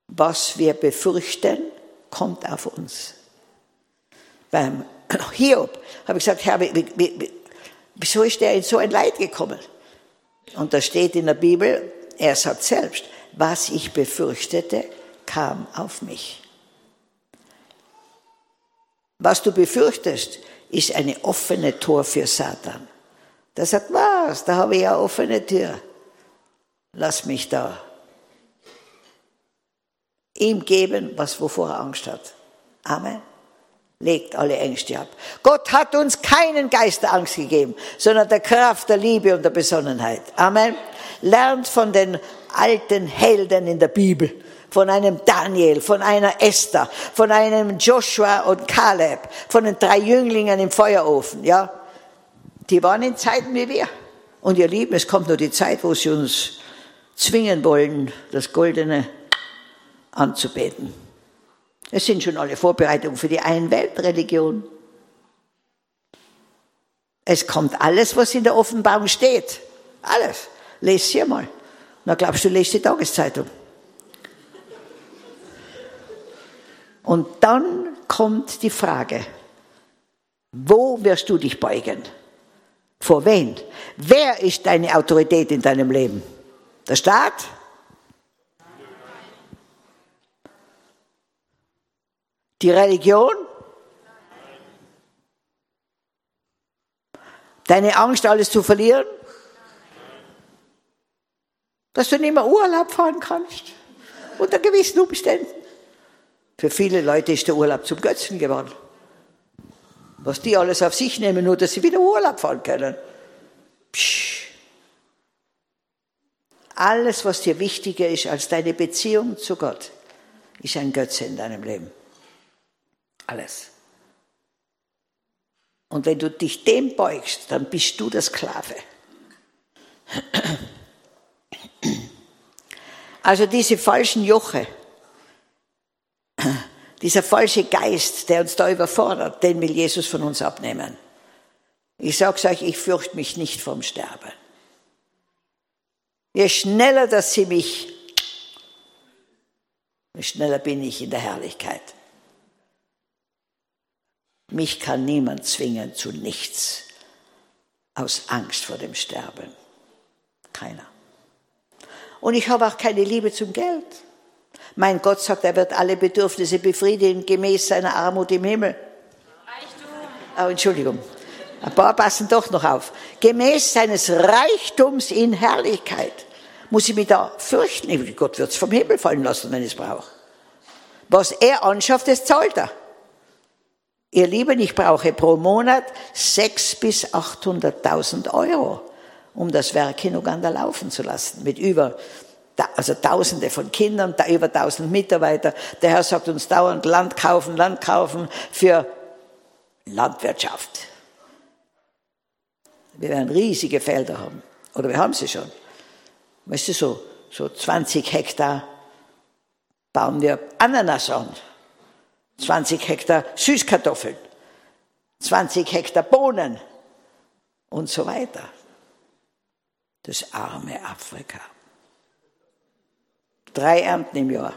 Speaker 1: Was wir befürchten, kommt auf uns. Beim <clears throat> Hiob habe ich gesagt, Herr, wieso ist der in so ein Leid gekommen? Und da steht in der Bibel, er sagt selbst, was ich befürchtete, kam auf mich. Was du befürchtest, ist eine offene Tor für Satan. Der sagt, was, da habe ich ja offene Tür. Lass mich da. Ihm geben, was wovor er Angst hat. Amen. Legt alle Ängste ab. Gott hat uns keinen Geist der Angst gegeben, sondern der Kraft, der Liebe und der Besonnenheit. Amen. Lernt von den alten Helden in der Bibel. Von einem Daniel, von einer Esther, von einem Joshua und Kaleb, von den drei Jünglingen im Feuerofen, ja. Die waren in Zeiten wie wir. Und ihr Lieben, es kommt nur die Zeit, wo sie uns zwingen wollen, das Goldene anzubeten. Es sind schon alle Vorbereitungen für die Einweltreligion. Es kommt alles, was in der Offenbarung steht. Alles. Lest hier mal. Na, glaubst du, lest die Tageszeitung. Und dann kommt die Frage, wo wirst du dich beugen? Vor wen? Wer ist deine Autorität in deinem Leben? Der Staat? Die Religion? Deine Angst, alles zu verlieren? Dass du nicht mehr Urlaub fahren kannst? Unter gewissen Umständen. Für viele Leute ist der Urlaub zum Götzen geworden. Was die alles auf sich nehmen, nur dass sie wieder Urlaub fahren können. Psch. Alles, was dir wichtiger ist als deine Beziehung zu Gott, ist ein Götze in deinem Leben. Alles. Und wenn du dich dem beugst, dann bist du der Sklave. Also diese falschen Joche, dieser falsche Geist, der uns da überfordert, den will Jesus von uns abnehmen. Ich sage euch, ich fürchte mich nicht vom Sterben. Je schneller, dass sie mich, je schneller bin ich in der Herrlichkeit. Mich kann niemand zwingen zu nichts aus Angst vor dem Sterben. Keiner. Und ich habe auch keine Liebe zum Geld. Mein Gott sagt, er wird alle Bedürfnisse befriedigen, gemäß seiner Armut im Himmel. Reichtum. Oh, Entschuldigung. Ein paar passen doch noch auf. Gemäß seines Reichtums in Herrlichkeit. Muss ich mich da fürchten? Gott wird es vom Himmel fallen lassen, wenn ich es brauche. Was er anschafft, das zahlt er. Ihr Lieben, ich brauche pro Monat sechs bis 800.000 Euro um das Werk in Uganda laufen zu lassen, mit über also Tausende von Kindern, über tausend Mitarbeiter. Der Herr sagt uns dauernd Land kaufen, Land kaufen für Landwirtschaft. Wir werden riesige Felder haben. Oder wir haben sie schon. Weißt du, so, so 20 Hektar bauen wir Ananas an. 20 Hektar Süßkartoffeln. 20 Hektar Bohnen. Und so weiter das arme Afrika. Drei Ernten im Jahr.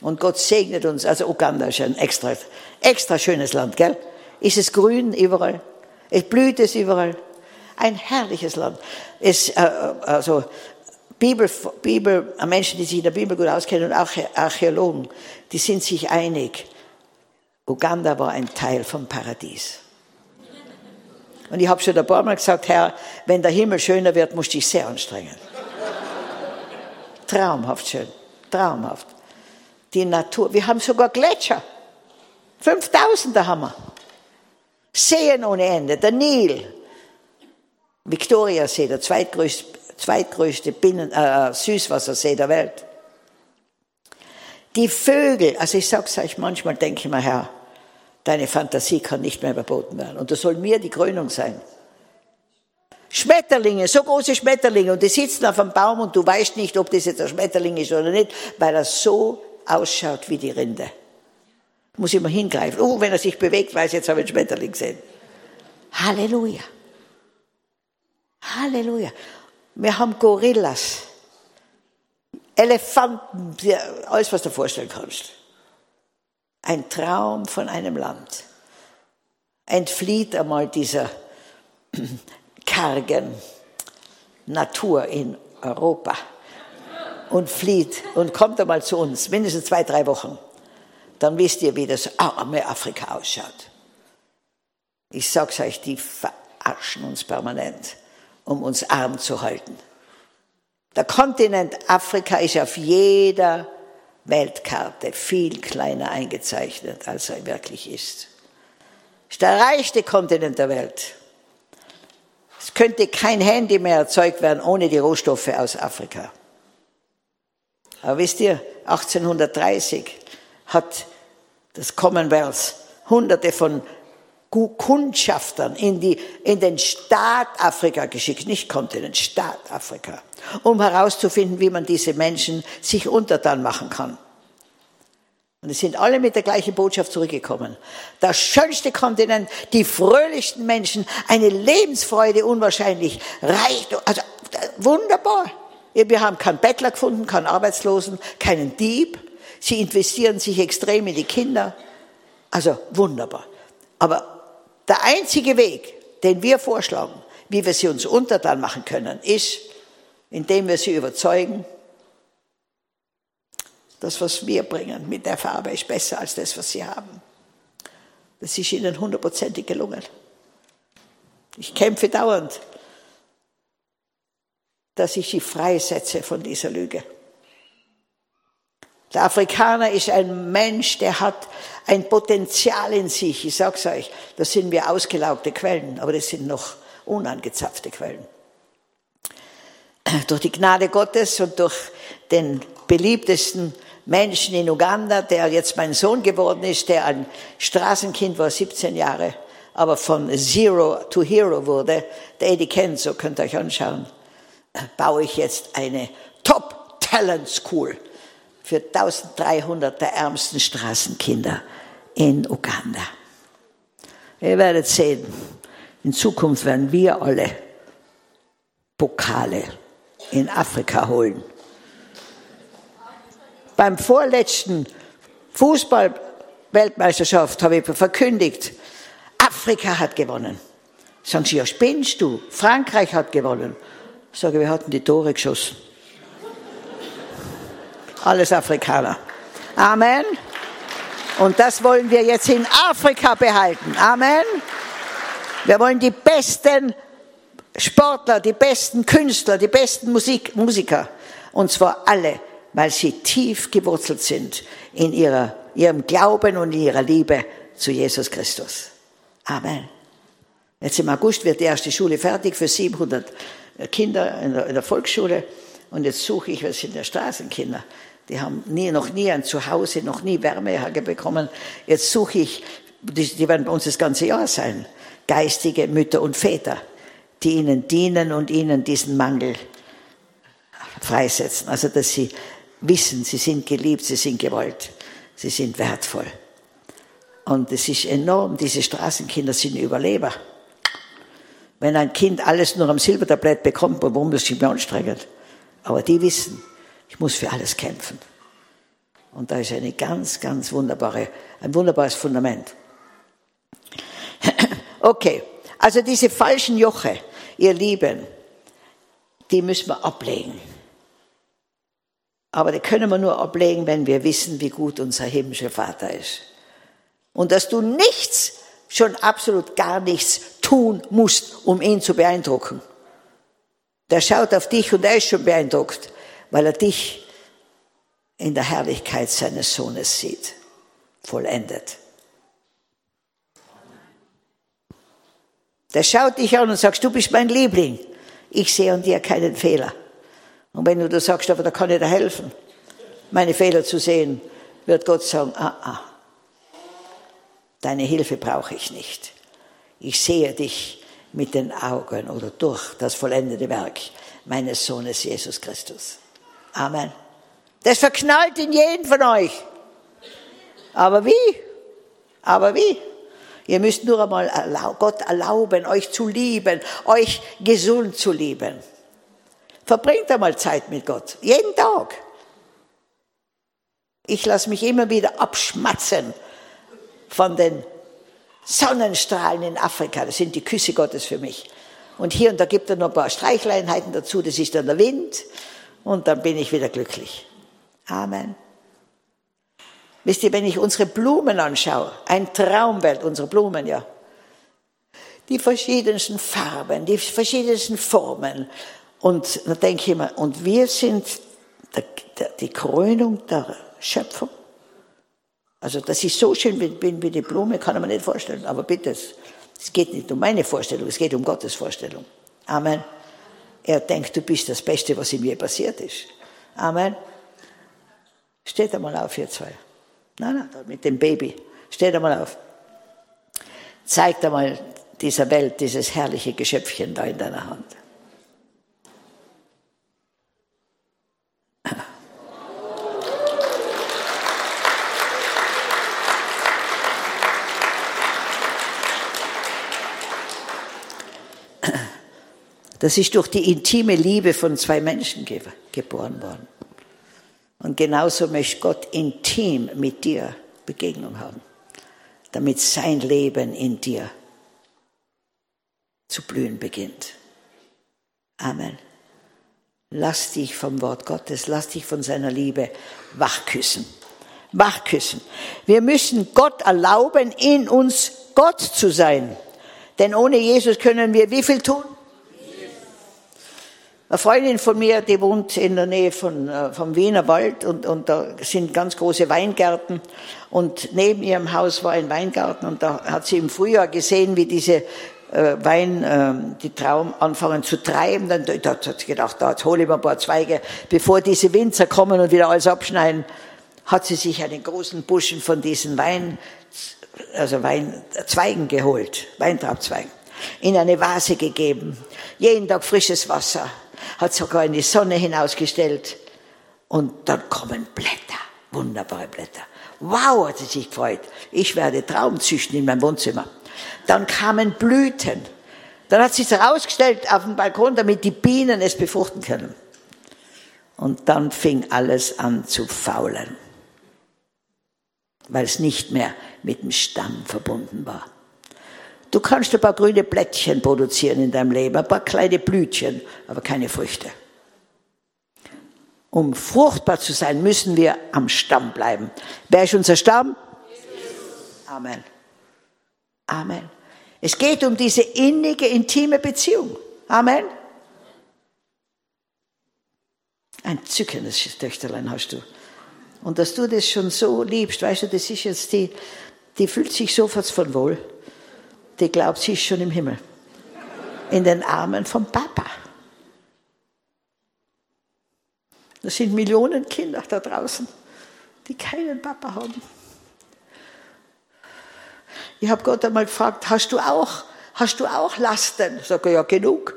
Speaker 1: Und Gott segnet uns, also Uganda ist ein extra, extra schönes Land, gell? Ist es grün überall? Es blüht es überall? Ein herrliches Land. Es, äh, also, Bibel, Bibel, Menschen, die sich in der Bibel gut auskennen und Archäologen, die sind sich einig. Uganda war ein Teil vom Paradies. Und ich habe schon ein paar Mal gesagt, Herr, wenn der Himmel schöner wird, musst du dich sehr anstrengen. Traumhaft schön, traumhaft. Die Natur, wir haben sogar Gletscher. 5000er haben wir. Seen ohne Ende, der Nil, Viktoriasee, der zweitgrößte, zweitgrößte Binnen, äh, Süßwassersee der Welt. Die Vögel, also ich sag's euch, manchmal denke ich mir, Herr, Deine Fantasie kann nicht mehr überboten werden. Und das soll mir die Krönung sein. Schmetterlinge, so große Schmetterlinge und die sitzen auf einem Baum und du weißt nicht, ob das jetzt ein Schmetterling ist oder nicht, weil er so ausschaut wie die Rinde. Muss immer hingreifen. Oh, wenn er sich bewegt, weiß jetzt habe ich einen Schmetterling gesehen. Halleluja. Halleluja. Wir haben Gorillas, Elefanten, alles, was du dir vorstellen kannst. Ein Traum von einem Land. Entflieht einmal dieser <clears throat> kargen Natur in Europa und flieht und kommt einmal zu uns, mindestens zwei, drei Wochen. Dann wisst ihr, wie das arme Afrika ausschaut. Ich sag's euch, die verarschen uns permanent, um uns arm zu halten. Der Kontinent Afrika ist auf jeder Weltkarte viel kleiner eingezeichnet, als er wirklich ist. Ist der reichste Kontinent der Welt. Es könnte kein Handy mehr erzeugt werden ohne die Rohstoffe aus Afrika. Aber wisst ihr, 1830 hat das Commonwealth hunderte von Kundschaftern in, die, in den Staat Afrika geschickt, nicht Kontinent, Staat Afrika, um herauszufinden, wie man diese Menschen sich untertan machen kann. Und es sind alle mit der gleichen Botschaft zurückgekommen. Der schönste Kontinent, die fröhlichsten Menschen, eine Lebensfreude unwahrscheinlich, reich, also wunderbar. Wir haben keinen Bettler gefunden, keinen Arbeitslosen, keinen Dieb. Sie investieren sich extrem in die Kinder. Also wunderbar. Aber der einzige Weg, den wir vorschlagen, wie wir sie uns untertan machen können, ist, indem wir sie überzeugen, das, was wir bringen mit der Farbe, ist besser als das, was sie haben. Das ist ihnen hundertprozentig gelungen. Ich kämpfe dauernd, dass ich sie freisetze von dieser Lüge. Der Afrikaner ist ein Mensch, der hat ein Potenzial in sich. Ich sag's euch, das sind wir ausgelaugte Quellen, aber das sind noch unangezapfte Quellen. Durch die Gnade Gottes und durch den beliebtesten Menschen in Uganda, der jetzt mein Sohn geworden ist, der ein Straßenkind war, 17 Jahre, aber von Zero to Hero wurde, der Eddie kennt, so könnt ihr euch anschauen, baue ich jetzt eine Top Talent School für 1300 der ärmsten Straßenkinder in Uganda. Ihr werdet sehen, in Zukunft werden wir alle Pokale in Afrika holen beim vorletzten Fußball-Weltmeisterschaft habe ich verkündigt, Afrika hat gewonnen. Sagen Sie, ja, spinnst du? Frankreich hat gewonnen. Ich sage, wir hatten die Tore geschossen. Alles Afrikaner. Amen. Und das wollen wir jetzt in Afrika behalten. Amen. Wir wollen die besten Sportler, die besten Künstler, die besten Musik, Musiker. Und zwar alle weil sie tief gewurzelt sind in ihrer, ihrem Glauben und in ihrer Liebe zu Jesus Christus. Amen. Jetzt im August wird die erste Schule fertig für 700 Kinder in der, in der Volksschule. Und jetzt suche ich, was sind der Straßenkinder? Die haben nie, noch nie ein Zuhause, noch nie Wärme bekommen. Jetzt suche ich, die, die werden bei uns das ganze Jahr sein, geistige Mütter und Väter, die ihnen dienen und ihnen diesen Mangel freisetzen. Also, dass sie wissen, sie sind geliebt, sie sind gewollt, sie sind wertvoll. Und es ist enorm, diese Straßenkinder sind Überleber. Wenn ein Kind alles nur am Silbertablett bekommt, warum muss ich mich anstrengen? Aber die wissen, ich muss für alles kämpfen. Und da ist eine ganz, ganz wunderbare, ein wunderbares Fundament. <clears throat> Okay, also diese falschen Joche, ihr Lieben, die müssen wir ablegen. Aber die können wir nur ablegen, wenn wir wissen, wie gut unser himmlischer Vater ist. Und dass du nichts, schon absolut gar nichts tun musst, um ihn zu beeindrucken. Der schaut auf dich und er ist schon beeindruckt, weil er dich in der Herrlichkeit seines Sohnes sieht, vollendet. Der schaut dich an und sagt, du bist mein Liebling. Ich sehe an dir keinen Fehler. Und wenn du da sagst, aber da kann ich dir helfen, meine Fehler zu sehen, wird Gott sagen, ah, ah, deine Hilfe brauche ich nicht. Ich sehe dich mit den Augen oder durch das vollendete Werk meines Sohnes Jesus Christus. Amen. Das verknallt in jeden von euch. Aber wie? Aber wie? Ihr müsst nur einmal Gott erlauben, euch zu lieben, euch gesund zu lieben. Verbringt einmal Zeit mit Gott. Jeden Tag. Ich lasse mich immer wieder abschmatzen von den Sonnenstrahlen in Afrika. Das sind die Küsse Gottes für mich. Und hier und da gibt er noch ein paar Streichleinheiten dazu. Das ist dann der Wind. Und dann bin ich wieder glücklich. Amen. Wisst ihr, wenn ich unsere Blumen anschaue, ein Traumwelt, unsere Blumen, ja. Die verschiedensten Farben, die verschiedensten Formen. Und da denke ich immer, und wir sind die Krönung der Schöpfung. Also, dass ich so schön bin wie die Blume, kann man nicht vorstellen. Aber bitte, es geht nicht um meine Vorstellung, es geht um Gottes Vorstellung. Amen. Er denkt, du bist das Beste, was ihm je passiert ist. Amen. Steht einmal auf, ihr zwei. Nein, nein, mit dem Baby. Steht einmal auf. Zeigt einmal dieser Welt dieses herrliche Geschöpfchen da in deiner Hand. Das ist durch die intime Liebe von zwei Menschen geboren worden. Und genauso möchte Gott intim mit dir Begegnung haben, damit sein Leben in dir zu blühen beginnt. Amen. Lass dich vom Wort Gottes, lass dich von seiner Liebe wachküssen. Wachküssen. Wir müssen Gott erlauben, in uns Gott zu sein. Denn ohne Jesus können wir wie viel tun? Eine Freundin von mir, die wohnt in der Nähe von, äh, vom Wiener Wald und, und da sind ganz große Weingärten und neben ihrem Haus war ein Weingarten und da hat sie im Frühjahr gesehen, wie diese äh, Wein, äh, die Traum anfangen zu treiben. Dann da hat sie gedacht, da jetzt hole ich mir ein paar Zweige, bevor diese Winzer kommen und wieder alles abschneiden. Hat sie sich einen großen Buschen von diesen Wein, also Weinzweigen geholt, Weintraubzweigen, in eine Vase gegeben. Jeden Tag frisches Wasser hat sogar in die Sonne hinausgestellt. Und dann kommen Blätter, wunderbare Blätter. Wow, hat sie sich gefreut. Ich werde Traum züchten in meinem Wohnzimmer. Dann kamen Blüten. Dann hat sie es herausgestellt auf dem Balkon, damit die Bienen es befruchten können. Und dann fing alles an zu faulen, weil es nicht mehr mit dem Stamm verbunden war. Du kannst ein paar grüne Blättchen produzieren in deinem Leben, ein paar kleine Blütchen, aber keine Früchte. Um fruchtbar zu sein, müssen wir am Stamm bleiben. Wer ist unser Stamm? Amen. Amen. Es geht um diese innige, intime Beziehung. Amen. Ein zückendes Töchterlein hast du. Und dass du das schon so liebst, weißt du, das ist jetzt die, die fühlt sich sofort von wohl die glaubt, sie ist schon im Himmel. In den Armen vom Papa. Das sind Millionen Kinder da draußen, die keinen Papa haben. Ich habe Gott einmal gefragt, hast du auch, hast du auch Lasten? Ich sage, ja, genug.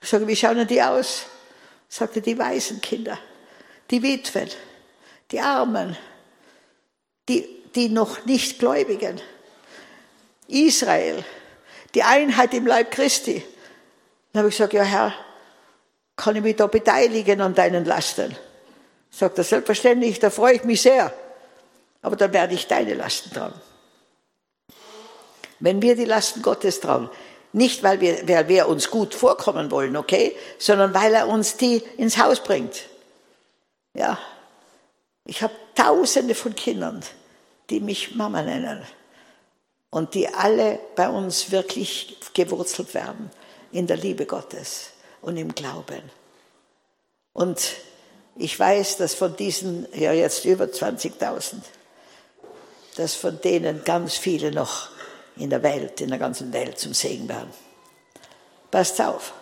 Speaker 1: Ich sage, wie schauen die aus? Sagte, die Waisenkinder, die Witwen, die Armen, die, die noch nicht Gläubigen. Israel, die Einheit im Leib Christi. Dann habe ich gesagt, ja Herr, kann ich mich da beteiligen an deinen Lasten? Sagt er, selbstverständlich, da freue ich mich sehr. Aber dann werde ich deine Lasten tragen. Wenn wir die Lasten Gottes tragen, nicht weil wir, weil wir uns gut vorkommen wollen, okay, sondern weil er uns die ins Haus bringt. Ja, ich habe Tausende von Kindern, die mich Mama nennen und die alle bei uns wirklich gewurzelt werden in der Liebe Gottes und im Glauben. Und ich weiß, dass von diesen, ja jetzt über 20.000, dass von denen ganz viele noch in der Welt, in der ganzen Welt zum Segen werden. Passt auf.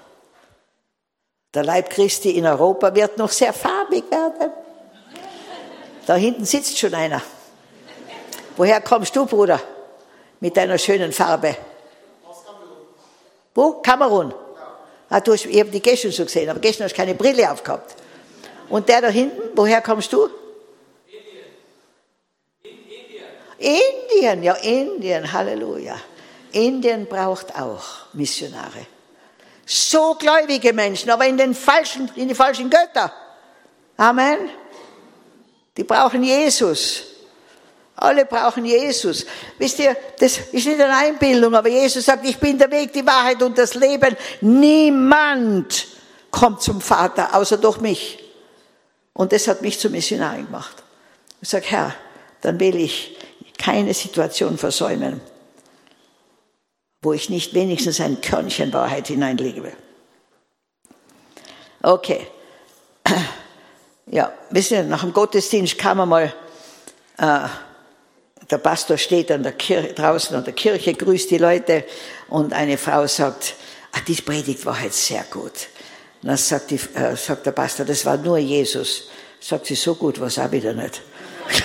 Speaker 1: Der Leib Christi in Europa wird noch sehr farbig werden. Da hinten sitzt schon einer. Woher kommst du, Bruder? Mit deiner schönen Farbe. Wo? Kamerun. Ah, du hast, ich habe die gestern so gesehen, aber gestern hast du keine Brille aufgehabt. Und der da hinten, woher kommst du? Indien, ja, Indien, Halleluja. Indien braucht auch Missionare. So gläubige Menschen, aber in den falschen, in die falschen Götter. Amen. Die brauchen Jesus. Alle brauchen Jesus. Wisst ihr, das ist nicht eine Einbildung, aber Jesus sagt, ich bin der Weg, die Wahrheit und das Leben. Niemand kommt zum Vater, außer durch mich. Und das hat mich zum Missionar gemacht. Ich sage, Herr, dann will ich keine Situation versäumen, wo ich nicht wenigstens ein Körnchen Wahrheit hineinlege. Okay. <clears throat> Ja, wisst ihr, nach dem Gottesdienst kam einmal, äh, der Pastor steht an der Kirche, draußen an der Kirche, grüßt die Leute und eine Frau sagt, ah, die Predigt war jetzt sehr gut. Und dann sagt, die, äh, sagt der Pastor, das war nur Jesus. Sagt sie, so gut war es auch wieder nicht. <laughs>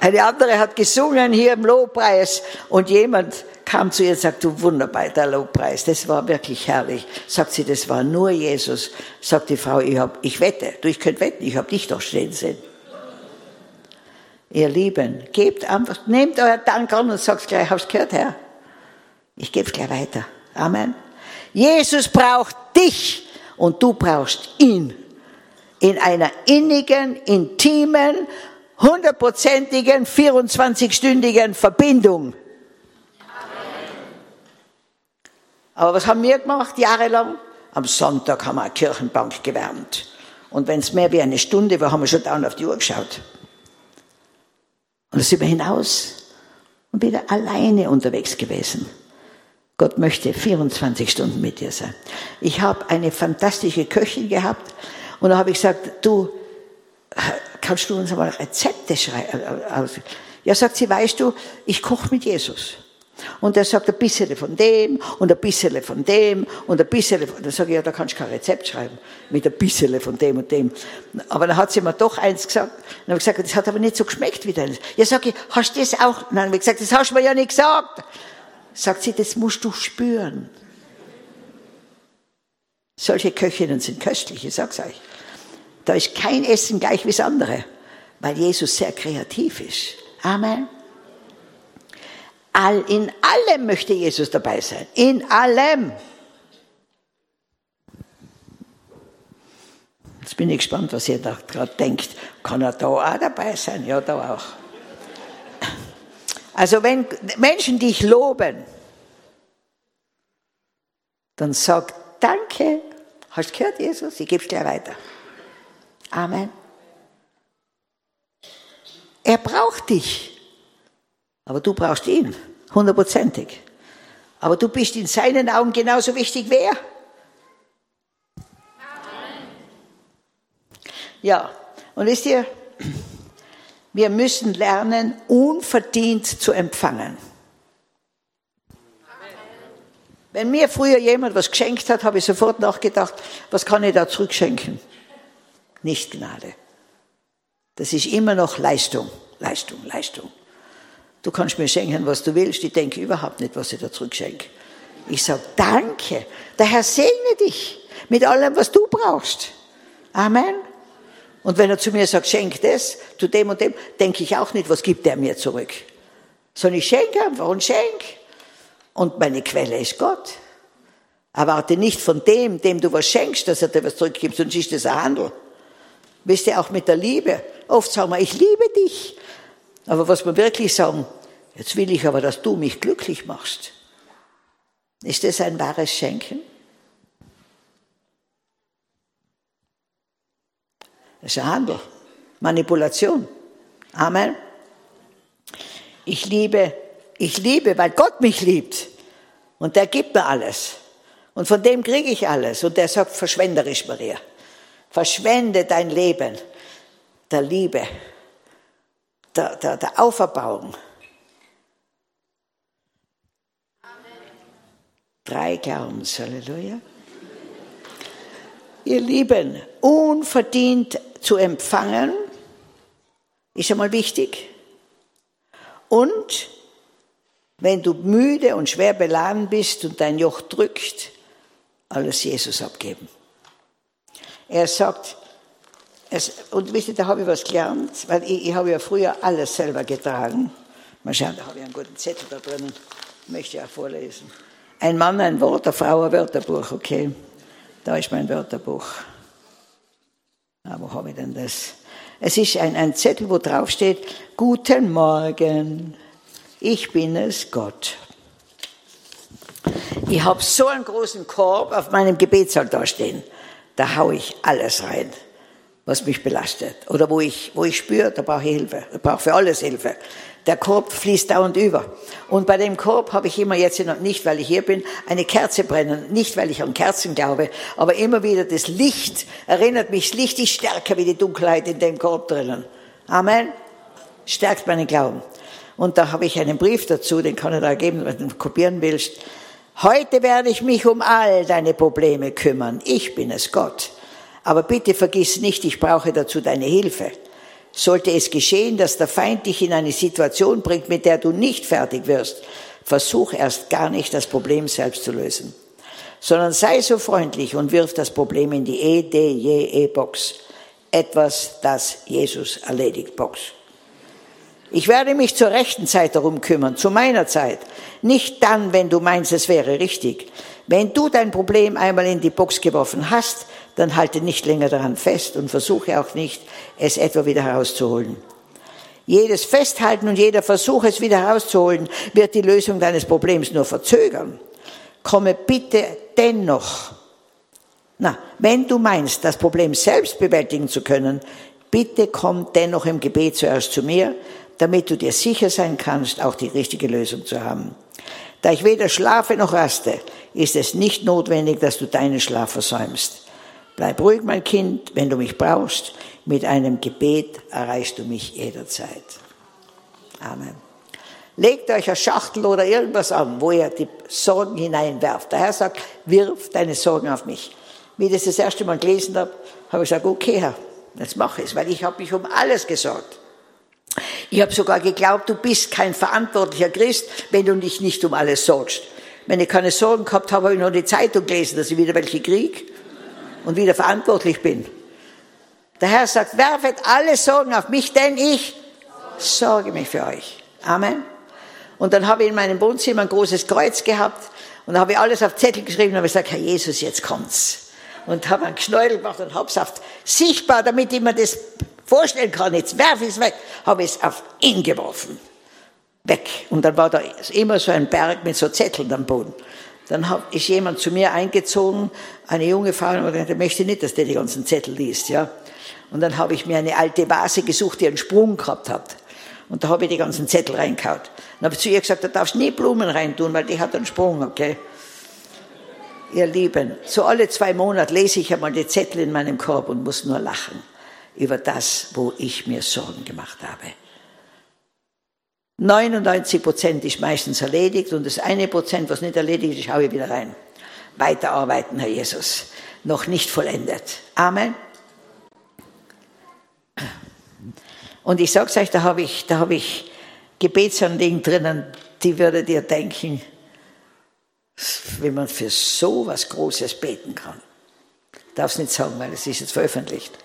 Speaker 1: Eine andere hat gesungen hier im Lobpreis und jemand kam zu ihr und sagte, du wunderbar, der Lobpreis, das war wirklich herrlich. Sagt sie, das war nur Jesus. Sagt die Frau, ich, hab, ich wette, du, ich könnte wetten, ich habe dich doch stehen sehen. Ihr Lieben, gebt einfach, nehmt euer Dank an und sagt gleich, hab's gehört, Herr? Ich gebe gleich weiter. Amen. Jesus braucht dich und du brauchst ihn. In einer innigen, intimen, hundertprozentigen, 24-stündigen Verbindung. Aber was haben wir gemacht jahrelang? Am Sonntag haben wir eine Kirchenbank gewärmt. Und wenn es mehr wie eine Stunde war, haben wir schon dauernd auf die Uhr geschaut. Und da sind wir hinaus und wieder alleine unterwegs gewesen. Gott möchte 24 Stunden mit dir sein. Ich habe eine fantastische Köchin gehabt und da habe ich gesagt, du, kannst du uns einmal Rezepte schreiben? Ja, sagt sie, weißt du, ich koche mit Jesus. Und er sagt ein bisschen von dem und ein bisschen von dem und ein bisschen von, dann sage ich, ja, da kannst du kein Rezept schreiben mit ein bisschen von dem und dem. Aber dann hat sie mir doch eins gesagt, dann habe ich gesagt, das hat aber nicht so geschmeckt wie deines. Ja, sag ich, hast du das auch? Dann habe ich gesagt, das hast du mir ja nicht gesagt. Sagt sie, das musst du spüren. Solche Köchinnen sind köstlich, ich sag's euch. Da ist kein Essen gleich wie das andere, weil Jesus sehr kreativ ist. Amen. All, in allem möchte Jesus dabei sein. In allem. Jetzt bin ich gespannt, was ihr da gerade denkt. Kann er da auch dabei sein? Ja, da auch. Also wenn Menschen dich loben, dann sag Danke. Hast du gehört, Jesus? Ich gebe es dir weiter. Amen. Er braucht dich. Aber du brauchst ihn. Hundertprozentig. Aber du bist in seinen Augen genauso wichtig wie er. Ja, und wisst ihr, wir müssen lernen, unverdient zu empfangen. Wenn mir früher jemand was geschenkt hat, habe ich sofort nachgedacht, was kann ich da zurückschenken? Nicht Gnade. Das ist immer noch Leistung, Leistung, Leistung. Du kannst mir schenken, was du willst. Ich denke überhaupt nicht, was ich da zurückschenke. Ich sage, danke. Der Herr segne dich mit allem, was du brauchst. Amen. Und wenn er zu mir sagt, schenk das, zu dem und dem, denke ich auch nicht, was gibt er mir zurück. Sondern ich schenke einfach und schenk. Und meine Quelle ist Gott. Erwarte nicht von dem, dem du was schenkst, dass er dir was zurückgibt, sonst ist das ein Handel. Wisst ihr, auch mit der Liebe. Oft sagen wir, ich liebe dich. Aber was wir wirklich sagen, jetzt will ich aber, dass du mich glücklich machst. Ist das ein wahres Schenken? Das ist ein Handel, Manipulation. Amen. Ich liebe, ich liebe, weil Gott mich liebt. Und der gibt mir alles. Und von dem kriege ich alles. Und der sagt verschwenderisch, Maria. Verschwende dein Leben der Liebe der, der, der Auferbauung. Drei Glaubens, Halleluja. Ihr Lieben, unverdient zu empfangen, ist einmal wichtig. Und Wenn du müde und schwer beladen bist und dein Joch drückt, alles Jesus abgeben. Er sagt, es, und wisst ihr, da habe ich was gelernt, weil ich, ich habe ja früher alles selber getragen. Mal schauen, da habe ich einen guten Zettel da drinnen, möchte ich auch vorlesen. Ein Mann, ein Wort, eine Frau, ein Wörterbuch, okay. Da ist mein Wörterbuch. Ah, wo habe ich denn das? Es ist ein, ein Zettel, wo drauf steht, Guten Morgen, ich bin es, Gott. Ich habe so einen großen Korb auf meinem Gebetsaltar stehen. Da haue ich alles rein, was mich belastet. Oder wo ich, wo ich spüre, da brauche ich Hilfe. Da brauche für alles Hilfe. Der Korb fließt dauernd über. Und bei dem Korb habe ich immer jetzt nicht, weil ich hier bin, eine Kerze brennen. Nicht, weil ich an Kerzen glaube, aber immer wieder das Licht erinnert mich, das Licht ist stärker wie die Dunkelheit in dem Korb drinnen. Amen. Stärkt meinen Glauben. Und da habe ich einen Brief dazu, den kann ich da geben, wenn du kopieren willst. Heute werde ich mich um all deine Probleme kümmern. Ich bin es, Gott. Aber bitte vergiss nicht, ich brauche dazu deine Hilfe. Sollte es geschehen, dass der Feind dich in eine Situation bringt, mit der du nicht fertig wirst, versuch erst gar nicht das Problem selbst zu lösen, sondern sei so freundlich und wirf das Problem in die E-D-J-E-Box. Etwas, das Jesus erledigt, Box. Ich werde mich zur rechten Zeit darum kümmern, zu meiner Zeit. Nicht dann, wenn du meinst, es wäre richtig. Wenn du dein Problem einmal in die Box geworfen hast, dann halte nicht länger daran fest und versuche auch nicht, es etwa wieder herauszuholen. Jedes Festhalten und jeder Versuch, es wieder herauszuholen, wird die Lösung deines Problems nur verzögern. Komme bitte dennoch. Na, wenn du meinst, das Problem selbst bewältigen zu können, bitte komm dennoch im Gebet zuerst zu mir, damit du dir sicher sein kannst, auch die richtige Lösung zu haben. Da ich weder schlafe noch raste, ist es nicht notwendig, dass du deinen Schlaf versäumst. Bleib ruhig, mein Kind, wenn du mich brauchst. Mit einem Gebet erreichst du mich jederzeit. Amen. Legt euch eine Schachtel oder irgendwas an, wo ihr die Sorgen hineinwerft. Der Herr sagt, wirf deine Sorgen auf mich. Wie ich das das erste Mal gelesen habe, habe ich gesagt, okay Herr, jetzt mache ich es, weil ich habe mich um alles gesorgt. Ich habe sogar geglaubt, du bist kein verantwortlicher Christ, wenn du dich nicht um alles sorgst. Wenn ich keine Sorgen gehabt habe, habe ich nur die Zeitung gelesen, dass ich wieder welche krieg und wieder verantwortlich bin. Der Herr sagt, werfet alle Sorgen auf mich, denn ich sorge mich für euch. Amen. Und dann habe ich in meinem Wohnzimmer ein großes Kreuz gehabt und da habe ich alles auf Zettel geschrieben und habe gesagt, Herr Jesus, jetzt kommt's. Und habe einen Knäuel gemacht und habe es auf sichtbar, damit ich mir das vorstellen kann, jetzt werfe ich es weg, habe ich es auf ihn geworfen. Weg. Und dann war da immer so ein Berg mit so Zetteln am Boden. Dann ist jemand zu mir eingezogen, eine junge Frau, und gesagt, ich möchte nicht, dass der die ganzen Zettel liest, ja. Und dann habe ich mir eine alte Vase gesucht, die einen Sprung gehabt hat. Und da habe ich die ganzen Zettel reingehauen. Dann habe ich zu ihr gesagt, da darfst nie Blumen reintun, weil die hat einen Sprung, okay? Ihr Lieben, so alle zwei Monate lese ich einmal die Zettel in meinem Korb und muss nur lachen über das, wo ich mir Sorgen gemacht habe. 99 Prozent ist meistens erledigt und das eine Prozent, was nicht erledigt ist, haue ich wieder rein. Weiterarbeiten, Herr Jesus. Noch nicht vollendet. Amen. Und ich sag's euch, da habe ich, da habe ich Gebetsanliegen drinnen, die würdet ihr denken, wenn man für so was Großes beten kann. Ich darf es nicht sagen, weil es ist jetzt veröffentlicht.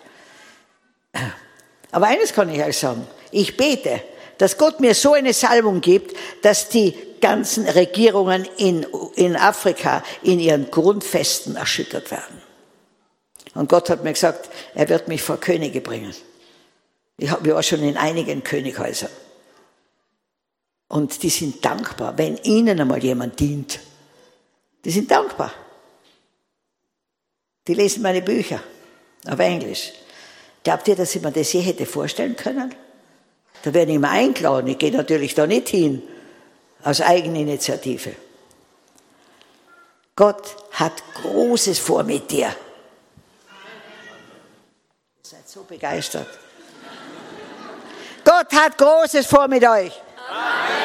Speaker 1: Aber eines kann ich euch sagen. Ich bete, dass Gott mir so eine Salbung gibt, dass die ganzen Regierungen in, in Afrika in ihren Grundfesten erschüttert werden. Und Gott hat mir gesagt, er wird mich vor Könige bringen. Ich war schon in einigen Könighäusern. Und die sind dankbar, wenn ihnen einmal jemand dient. Die sind dankbar. Die lesen meine Bücher auf Englisch. Glaubt ihr, dass ich mir das je hätte vorstellen können? Da werde ich immer eingeladen. Ich gehe natürlich da nicht hin. Aus Eigeninitiative. Gott hat Großes vor mit dir. Ihr seid so begeistert. Gott hat Großes vor mit euch. Amen.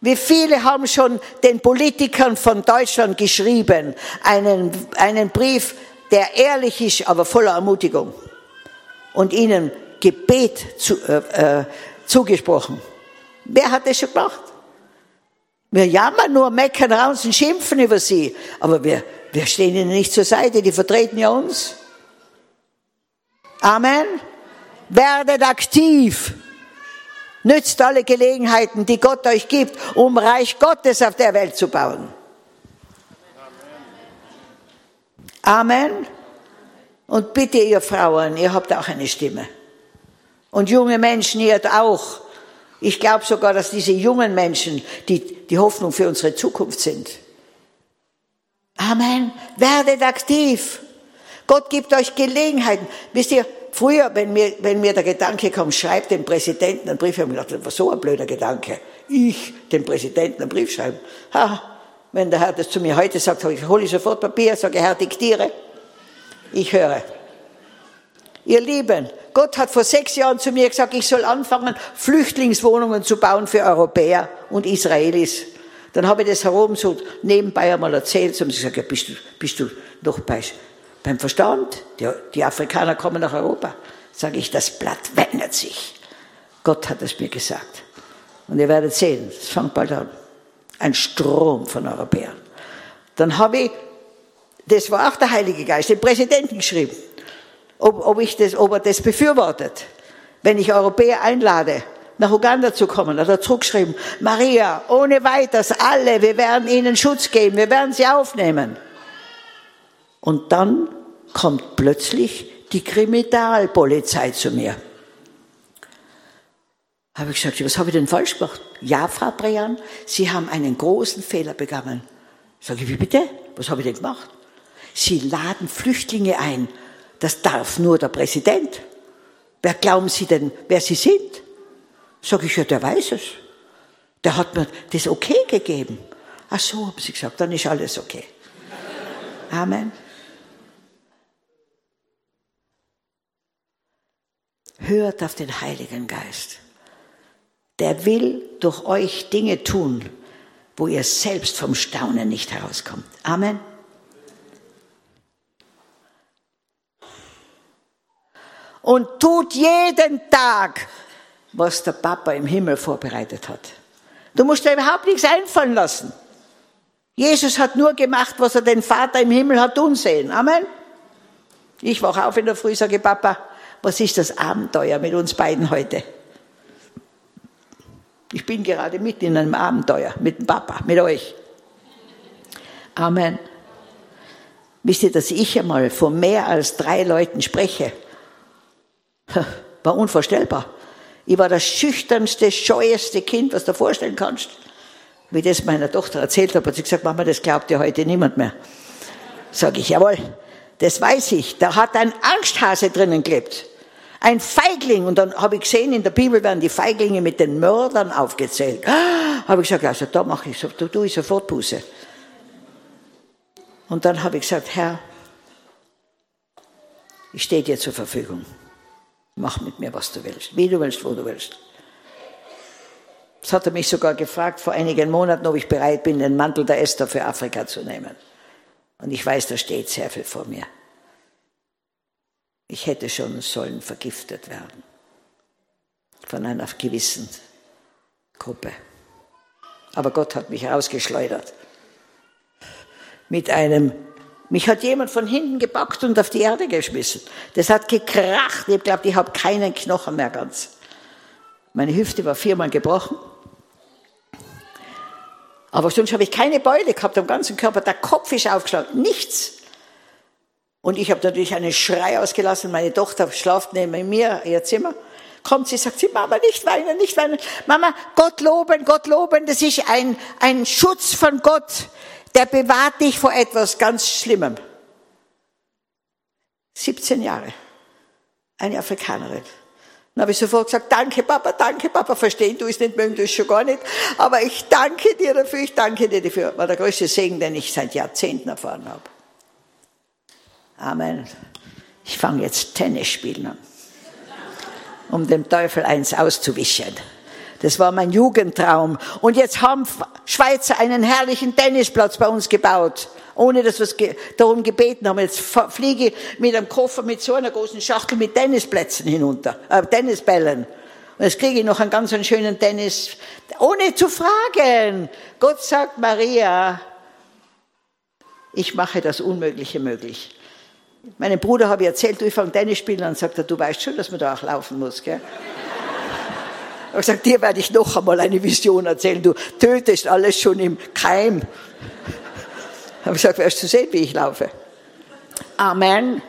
Speaker 1: Wie viele haben schon den Politikern von Deutschland geschrieben, einen, einen Brief, der ehrlich ist, aber voller Ermutigung und ihnen Gebet zu, äh, äh, zugesprochen. Wer hat das schon gemacht? Wir jammern nur, meckern raus und schimpfen über sie. Aber wir, wir stehen ihnen nicht zur Seite, die vertreten ja uns. Amen. Werdet aktiv. Nützt alle Gelegenheiten, die Gott euch gibt, um Reich Gottes auf der Welt zu bauen. Amen. Und bitte ihr Frauen, ihr habt auch eine Stimme. Und junge Menschen, ihr auch. Ich glaube sogar, dass diese jungen Menschen die, die Hoffnung für unsere Zukunft sind. Amen. Werdet aktiv. Gott gibt euch Gelegenheiten. Wisst ihr, früher, wenn mir, wenn mir der Gedanke kommt, schreibt dem Präsidenten einen Brief, habe ich gedacht, das war so ein blöder Gedanke. Ich dem Präsidenten einen Brief schreiben. Ha, wenn der Herr das zu mir heute sagt, hole ich sofort Papier, sage Herr, diktiere. Ich höre. Ihr Lieben, Gott hat vor sechs Jahren zu mir gesagt, ich soll anfangen, Flüchtlingswohnungen zu bauen für Europäer und Israelis. Dann habe ich das herum so nebenbei einmal erzählt, und sie gesagt, ja, bist du, bist du noch bei, beim Verstand? Die, die Afrikaner kommen nach Europa. Sage ich, das Blatt wendet sich. Gott hat es mir gesagt. Und ihr werdet sehen, es fängt bald an. Ein Strom von Europäern. Dann habe ich, das war auch der Heilige Geist, den Präsidenten geschrieben ob, ob, ich das, ob er das befürwortet. Wenn ich Europäer einlade, nach Uganda zu kommen, hat er zurückgeschrieben, Maria, ohne weiteres, alle, wir werden ihnen Schutz geben, wir werden sie aufnehmen. Und dann kommt plötzlich die Kriminalpolizei zu mir. Habe ich gesagt, was habe ich denn falsch gemacht? Ja, Frau Brean, Sie haben einen großen Fehler begangen. Sage ich, wie bitte? Was habe ich denn gemacht? Sie laden Flüchtlinge ein das darf nur der Präsident. Wer glauben Sie denn, wer Sie sind? Sag ich, ja, der weiß es. Der hat mir das okay gegeben. Ach so, haben sie gesagt, dann ist alles okay. Amen. Hört auf den Heiligen Geist. Der will durch euch Dinge tun, wo ihr selbst vom Staunen nicht herauskommt. Amen. Und tut jeden Tag, was der Papa im Himmel vorbereitet hat. Du musst dir überhaupt nichts einfallen lassen. Jesus hat nur gemacht, was er den Vater im Himmel hat tun sehen. Amen. Ich wache auf in der Früh, sage Papa, was ist das Abenteuer mit uns beiden heute? Ich bin gerade mitten in einem Abenteuer mit dem Papa, mit euch. Amen. Wisst ihr, dass ich einmal vor mehr als drei Leuten spreche? War unvorstellbar. Ich war das schüchternste, scheueste Kind, was du dir vorstellen kannst. Wie das meiner Tochter erzählt habe, hat sie gesagt, Mama, das glaubt ja heute niemand mehr. Sag ich, jawohl, das weiß ich. Da hat ein Angsthase drinnen gelebt. Ein Feigling. Und dann habe ich gesehen, in der Bibel werden die Feiglinge mit den Mördern aufgezählt. Ah, habe ich gesagt, also da mache ich, so, da tue ich sofort Buße. Und dann habe ich gesagt, Herr, ich stehe dir zur Verfügung. Mach mit mir, was du willst, wie du willst, wo du willst. Das hat er mich sogar gefragt vor einigen Monaten, ob ich bereit bin, den Mantel der Esther für Afrika zu nehmen. Und ich weiß, da steht sehr viel vor mir. Ich hätte schon sollen vergiftet werden von einer gewissen Gruppe. Aber Gott hat mich rausgeschleudert mit einem mich hat jemand von hinten gepackt und auf die Erde geschmissen. Das hat gekracht. Ich glaube, ich habe keinen Knochen mehr ganz. Meine Hüfte war viermal gebrochen. Aber sonst habe ich keine Beule gehabt am ganzen Körper. Der Kopf ist aufgeschlagen. Nichts. Und ich habe natürlich einen Schrei ausgelassen. Meine Tochter schlaft neben mir, ihr Zimmer. Kommt sie, sagt sie, Mama, nicht weinen, nicht weinen. Mama, Gott loben, Gott loben. Das ist ein, ein Schutz von Gott der bewahrt dich vor etwas ganz Schlimmem. 17 Jahre. Eine Afrikanerin. Dann habe ich sofort gesagt, danke Papa, danke Papa, verstehen du es nicht, mögen du es schon gar nicht, aber ich danke dir dafür, ich danke dir dafür. War der größte Segen, den ich seit Jahrzehnten erfahren habe. Amen. Ich fange jetzt Tennis spielen an, um dem Teufel eins auszuwischen. Das war mein Jugendtraum. Und jetzt haben Schweizer einen herrlichen Tennisplatz bei uns gebaut. Ohne dass wir darum gebeten haben. Jetzt fliege ich mit einem Koffer mit so einer großen Schachtel mit Tennisplätzen hinunter, äh, Tennisbällen. Und jetzt kriege ich noch einen ganz einen schönen Tennis, ohne zu fragen. Gott sagt, Maria, ich mache das Unmögliche möglich. Meinem Bruder habe ich erzählt, du, ich fange Tennis spielen an, sagt er, du weißt schon, dass man da auch laufen muss, gell? Ich habe gesagt, dir werde ich noch einmal eine Vision erzählen. Du tötest alles schon im Keim. Ich habe gesagt, wirst du sehen, wie ich laufe. Amen.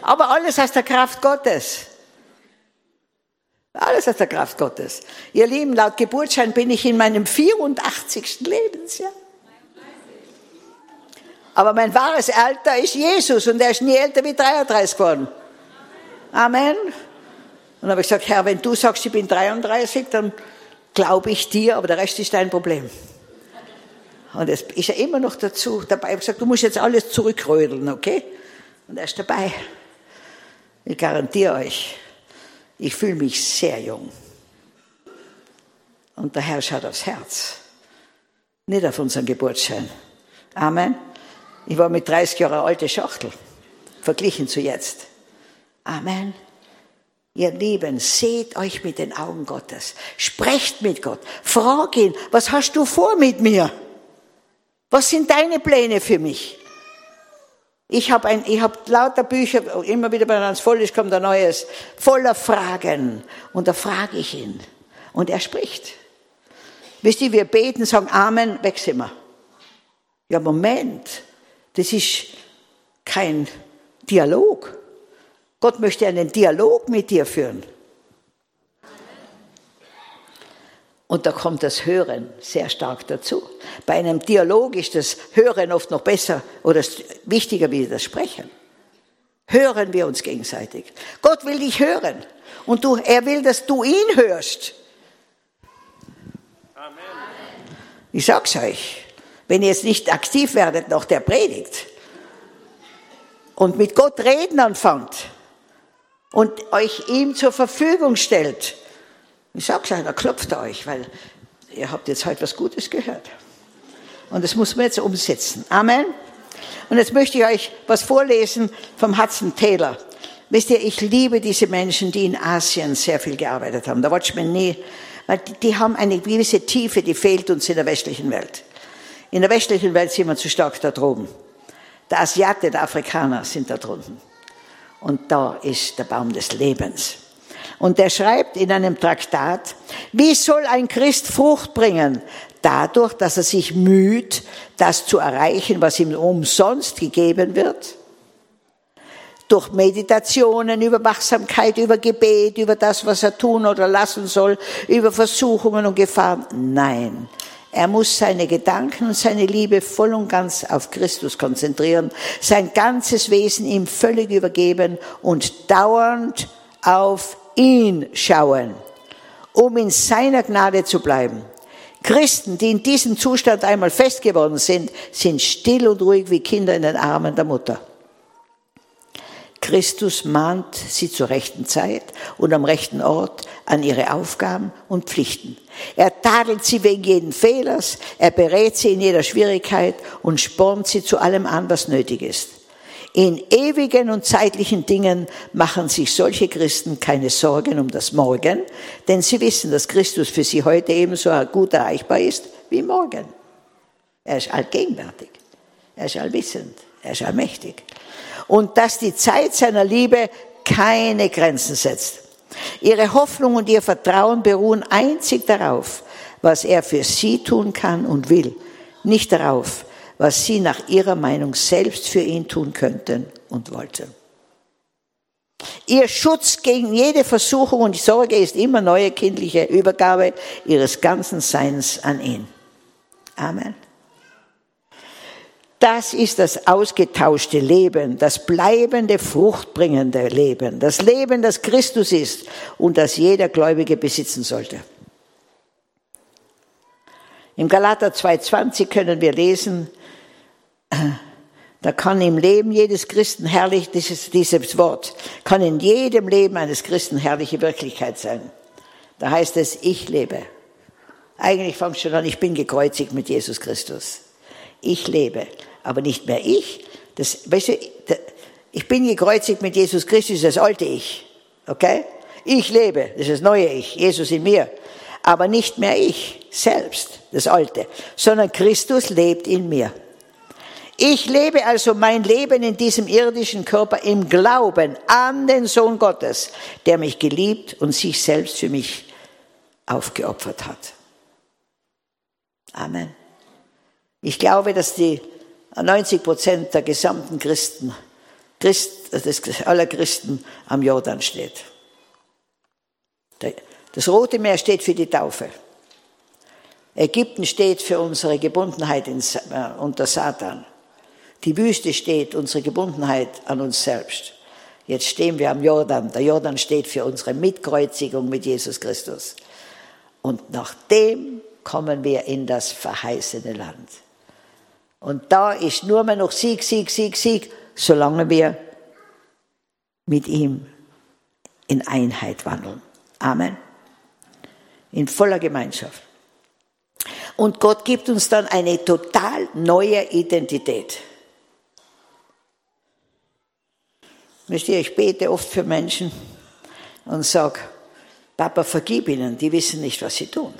Speaker 1: Aber alles aus der Kraft Gottes. Alles aus der Kraft Gottes. Ihr Lieben, laut Geburtsschein bin ich in meinem 84. Lebensjahr. Aber mein wahres Alter ist Jesus und er ist nie älter wie 33 geworden. Amen. Und habe ich gesagt, Herr, wenn du sagst, ich bin 33, dann glaube ich dir, aber der Rest ist dein Problem. Und es ist er immer noch dazu dabei. Ich habe gesagt, du musst jetzt alles zurückrödeln, okay? Und er ist dabei. Ich garantiere euch, ich fühle mich sehr jung. Und der Herr schaut aufs Herz, nicht auf unseren Geburtsschein. Amen. Ich war mit 30 Jahren alte Schachtel, verglichen zu jetzt. Amen. Ihr Lieben, seht euch mit den Augen Gottes. Sprecht mit Gott. Frag ihn, was hast du vor mit mir? Was sind deine Pläne für mich? Ich habe ein, ich habe lauter Bücher, immer wieder, wenn es voll ist, kommt ein neues, voller Fragen. Und da frage ich ihn. Und er spricht. Wisst ihr, wir beten, sagen Amen, weg sind wir. Ja, Moment. Das ist kein Dialog. Gott möchte einen Dialog mit dir führen. Und da kommt das Hören sehr stark dazu. Bei einem Dialog ist das Hören oft noch besser oder wichtiger wie das Sprechen. Hören wir uns gegenseitig. Gott will dich hören. Und du, er will, dass du ihn hörst. Amen. Ich sag's euch. Wenn ihr jetzt nicht aktiv werdet nach der Predigt und mit Gott reden anfangt und euch ihm zur Verfügung stellt, ich sag's euch, da klopft er euch, weil ihr habt jetzt heute was Gutes gehört. Und das muss man jetzt umsetzen. Amen. Und jetzt möchte ich euch was vorlesen vom Hudson Taylor. Wisst ihr, ich liebe diese Menschen, die in Asien sehr viel gearbeitet haben. Da wollte man nie, weil die, die haben eine gewisse Tiefe, die fehlt uns in der westlichen Welt. In der westlichen Welt sind wir zu stark da droben. Der Asiate, der Afrikaner sind da drunten. Und da ist der Baum des Lebens. Und er schreibt in einem Traktat, wie soll ein Christ Frucht bringen? Dadurch, dass er sich müht, das zu erreichen, was ihm umsonst gegeben wird? Durch Meditationen, über Wachsamkeit, über Gebet, über das, was er tun oder lassen soll, über Versuchungen und Gefahren? Nein. Er muss seine Gedanken und seine Liebe voll und ganz auf Christus konzentrieren, sein ganzes Wesen ihm völlig übergeben und dauernd auf ihn schauen, um in seiner Gnade zu bleiben. Christen, die in diesem Zustand einmal fest geworden sind, sind still und ruhig wie Kinder in den Armen der Mutter. Christus mahnt sie zur rechten Zeit und am rechten Ort an ihre Aufgaben und Pflichten. Er tadelt sie wegen jeden Fehlers, er berät sie in jeder Schwierigkeit und spornt sie zu allem an, was nötig ist. In ewigen und zeitlichen Dingen machen sich solche Christen keine Sorgen um das Morgen, denn sie wissen, dass Christus für sie heute ebenso gut erreichbar ist wie morgen. Er ist allgegenwärtig, er ist allwissend, er ist allmächtig und dass die Zeit seiner Liebe keine Grenzen setzt. Ihre Hoffnung und ihr Vertrauen beruhen einzig darauf, was er für sie tun kann und will, nicht darauf, was sie nach ihrer Meinung selbst für ihn tun könnten und wollten. Ihr Schutz gegen jede Versuchung und Sorge ist immer neue kindliche Übergabe ihres ganzen Seins an ihn. Amen. Das ist das ausgetauschte Leben, das bleibende, fruchtbringende Leben, das Leben, das Christus ist und das jeder Gläubige besitzen sollte. Im Galater 2,20 können wir lesen, da kann im Leben jedes Christen herrlich, dieses, dieses Wort, kann in jedem Leben eines Christen herrliche Wirklichkeit sein. Da heißt es, ich lebe. Eigentlich fängt schon an, ich bin gekreuzigt mit Jesus Christus. Ich lebe aber nicht mehr ich. Das, weißt du, ich bin gekreuzigt mit Jesus Christus, das alte Ich. Okay? Ich lebe, das ist das neue Ich, Jesus in mir. Aber nicht mehr ich selbst, das Alte, sondern Christus lebt in mir. Ich lebe also mein Leben in diesem irdischen Körper im Glauben an den Sohn Gottes, der mich geliebt und sich selbst für mich aufgeopfert hat. Amen. Ich glaube, dass die 90 Prozent der gesamten Christen, Christ, aller Christen am Jordan steht. Das Rote Meer steht für die Taufe. Ägypten steht für unsere Gebundenheit in, äh, unter Satan. Die Wüste steht unsere Gebundenheit an uns selbst. Jetzt stehen wir am Jordan. Der Jordan steht für unsere Mitkreuzigung mit Jesus Christus. Und nachdem kommen wir in das verheißene Land. Und da ist nur mehr noch Sieg, Sieg, Sieg, Sieg, solange wir mit ihm in Einheit wandeln. Amen. In voller Gemeinschaft. Und Gott gibt uns dann eine total neue Identität. Wisst ihr, ich bete oft für Menschen und sage, Papa, vergib ihnen, die wissen nicht, was sie tun.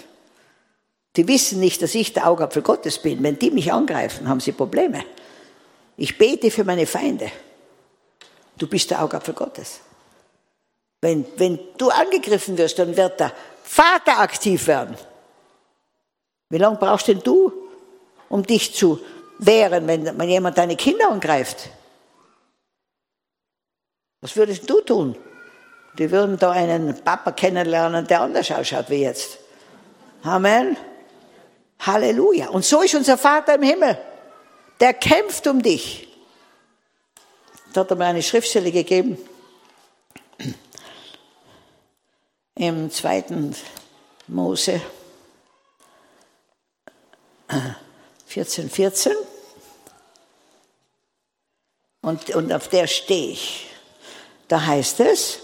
Speaker 1: Die wissen nicht, dass ich der Augapfel Gottes bin. Wenn die mich angreifen, haben sie Probleme. Ich bete für meine Feinde. Du bist der Augapfel Gottes. Wenn, wenn du angegriffen wirst, dann wird der Vater aktiv werden. Wie lange brauchst denn du, um dich zu wehren, wenn, wenn jemand deine Kinder angreift? Was würdest du tun? Die würden da einen Papa kennenlernen, der anders ausschaut wie jetzt. Amen. Halleluja. Und so ist unser Vater im Himmel. Der kämpft um dich. Da hat er mir eine Schriftstelle gegeben. Im zweiten Mose 14, 14. Und, und auf der stehe ich. Da heißt es,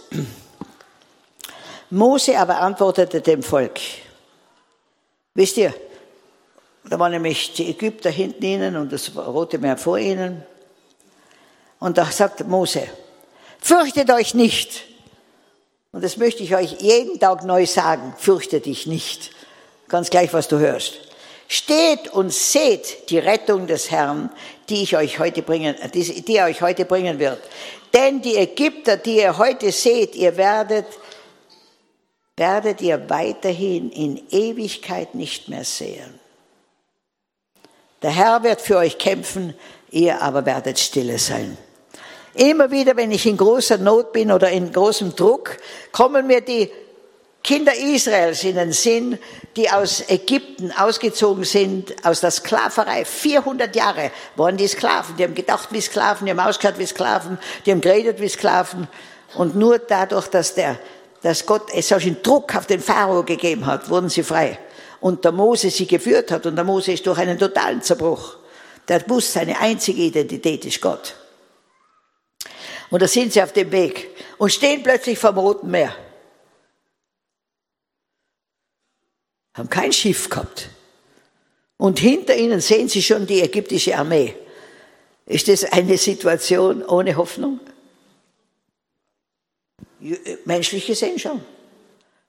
Speaker 1: Mose aber antwortete dem Volk. Wisst ihr, da waren nämlich die Ägypter hinten ihnen und das Rote Meer vor ihnen. Und da sagt Mose, fürchtet euch nicht. Und das möchte ich euch jeden Tag neu sagen, fürchte dich nicht. Ganz gleich, was du hörst. Steht und seht die Rettung des Herrn, die ich euch heute bringen, die, die er euch heute bringen wird. Denn die Ägypter, die ihr heute seht, ihr werdet werdet ihr weiterhin in Ewigkeit nicht mehr sehen. Der Herr wird für euch kämpfen, ihr aber werdet stille sein. Immer wieder, wenn ich in großer Not bin oder in großem Druck, kommen mir die Kinder Israels in den Sinn, die aus Ägypten ausgezogen sind, aus der Sklaverei. 400 Jahre waren die Sklaven. Die haben gedacht wie Sklaven, die haben ausgeschaut wie Sklaven, die haben geredet wie Sklaven. Und nur dadurch, dass, der, dass Gott solchen Druck auf den Pharao gegeben hat, wurden sie frei und der Mose sie geführt hat und der Mose ist durch einen totalen Zerbruch. Der wusste, seine einzige Identität ist Gott. Und da sind sie auf dem Weg und stehen plötzlich vom Roten Meer. Haben kein Schiff gehabt. Und hinter ihnen sehen sie schon die ägyptische Armee. Ist das eine Situation ohne Hoffnung? Menschlich gesehen schon.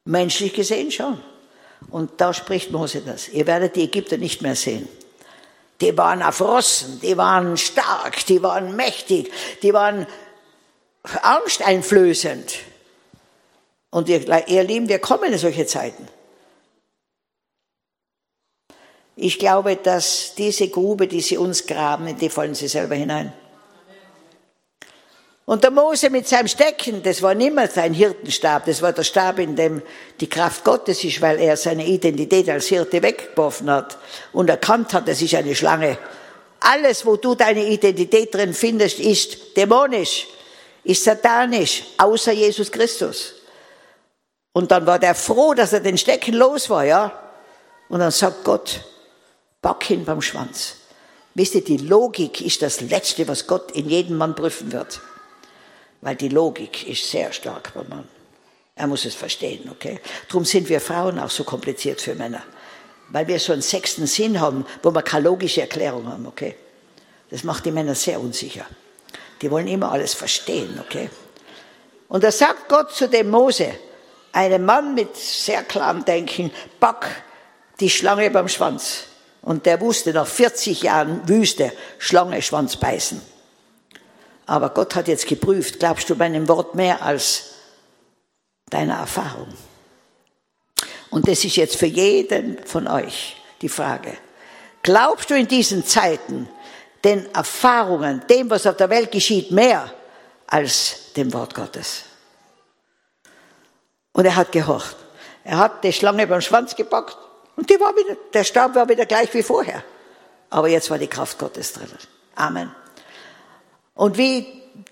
Speaker 1: Menschlich gesehen schon. Und da spricht Mose das. Ihr werdet die Ägypter nicht mehr sehen. Die waren auf Rossen, die waren stark, die waren mächtig, die waren angsteinflößend. Und ihr, ihr Lieben, wir kommen in solche Zeiten. Ich glaube, dass diese Grube, die sie uns graben, in die fallen sie selber hinein. Und der Mose mit seinem Stecken, das war nicht mehr sein Hirtenstab, das war der Stab, in dem die Kraft Gottes ist, weil er seine Identität als Hirte weggeworfen hat und erkannt hat, das ist eine Schlange. Alles, wo du deine Identität drin findest, ist dämonisch, ist satanisch, außer Jesus Christus. Und dann war der froh, dass er den Stecken los war, ja. Und dann sagt Gott, pack ihn beim Schwanz. Wisst ihr, die Logik ist das Letzte, was Gott in jedem Mann prüfen wird. Weil die Logik ist sehr stark beim Mann. Er muss es verstehen, okay? Darum sind wir Frauen auch so kompliziert für Männer. Weil wir so einen sechsten Sinn haben, wo wir keine logische Erklärung haben, okay? Das macht die Männer sehr unsicher. Die wollen immer alles verstehen, okay? Und da sagt Gott zu dem Mose, einem Mann mit sehr klarem Denken, pack die Schlange beim Schwanz. Und der wusste nach 40 Jahren Wüste, Schlange, Schwanz beißen. Aber Gott hat jetzt geprüft, glaubst du meinem Wort mehr als deiner Erfahrung? Und das ist jetzt für jeden von euch die Frage. Glaubst du in diesen Zeiten den Erfahrungen, dem, was auf der Welt geschieht, mehr als dem Wort Gottes? Und er hat gehorcht. Er hat die Schlange beim Schwanz gepackt und die war wieder, der Stab war wieder gleich wie vorher. Aber jetzt war die Kraft Gottes drin. Amen. Und wie,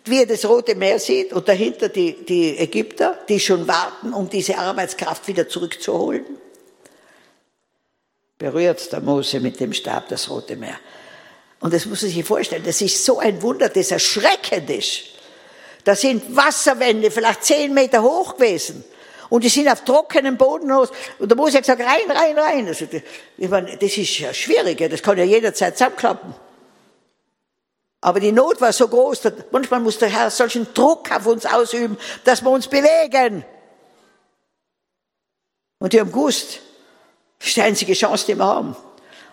Speaker 1: wie er das Rote Meer sieht und dahinter die, die Ägypter, die schon warten, um diese Arbeitskraft wieder zurückzuholen, berührt der Mose mit dem Stab das Rote Meer. Und das muss man sich vorstellen, das ist so ein Wunder, das erschreckend ist. Da sind Wasserwände vielleicht zehn Meter hoch gewesen. Und die sind auf trockenem Boden los. Und da muss ich gesagt, rein, rein, rein. Also, ich meine, das ist ja schwierig, das kann ja jederzeit zusammenklappen. Aber die Not war so groß, dass manchmal muss der Herr solchen Druck auf uns ausüben, dass wir uns bewegen. Und die haben gewusst, das ist die einzige Chance, die wir haben.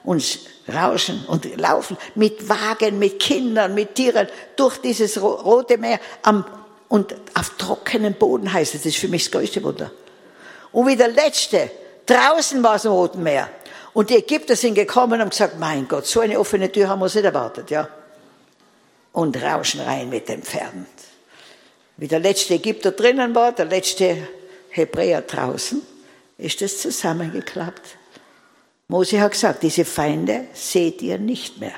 Speaker 1: Uns rauschen und laufen mit Wagen, mit Kindern, mit Tieren durch dieses rote Meer am und auf trockenem Boden heißt es, das ist für mich das größte Wunder. Und wie der Letzte, draußen war es im Roten Meer. Und die Ägypter sind gekommen und haben gesagt, mein Gott, so eine offene Tür haben wir uns nicht erwartet, ja. Und rauschen rein mit den Pferden. Wie der letzte Ägypter drinnen war, der letzte Hebräer draußen, ist das zusammengeklappt. Mose hat gesagt, diese Feinde seht ihr nicht mehr.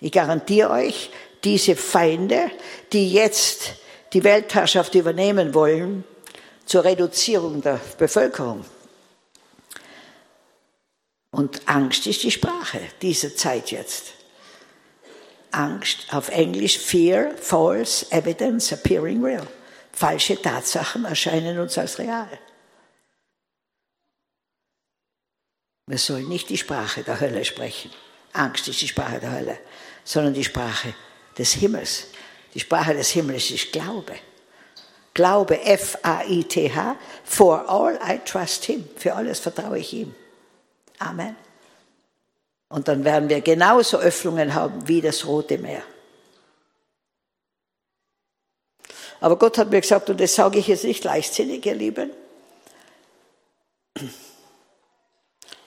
Speaker 1: Ich garantiere euch, diese Feinde, die jetzt die Weltherrschaft übernehmen wollen, zur Reduzierung der Bevölkerung. Und Angst ist die Sprache dieser Zeit jetzt. Angst, auf Englisch Fear, False Evidence Appearing Real. Falsche Tatsachen erscheinen uns als real. Wir sollen nicht die Sprache der Hölle sprechen. Angst ist die Sprache der Hölle, sondern die Sprache des Himmels. Die Sprache des Himmels ist Glaube. Glaube, F-A-I-T-H, for all I trust him. Für alles vertraue ich ihm. Amen. Und dann werden wir genauso Öffnungen haben wie das Rote Meer. Aber Gott hat mir gesagt, und das sage ich jetzt nicht leichtsinnig, ihr Lieben,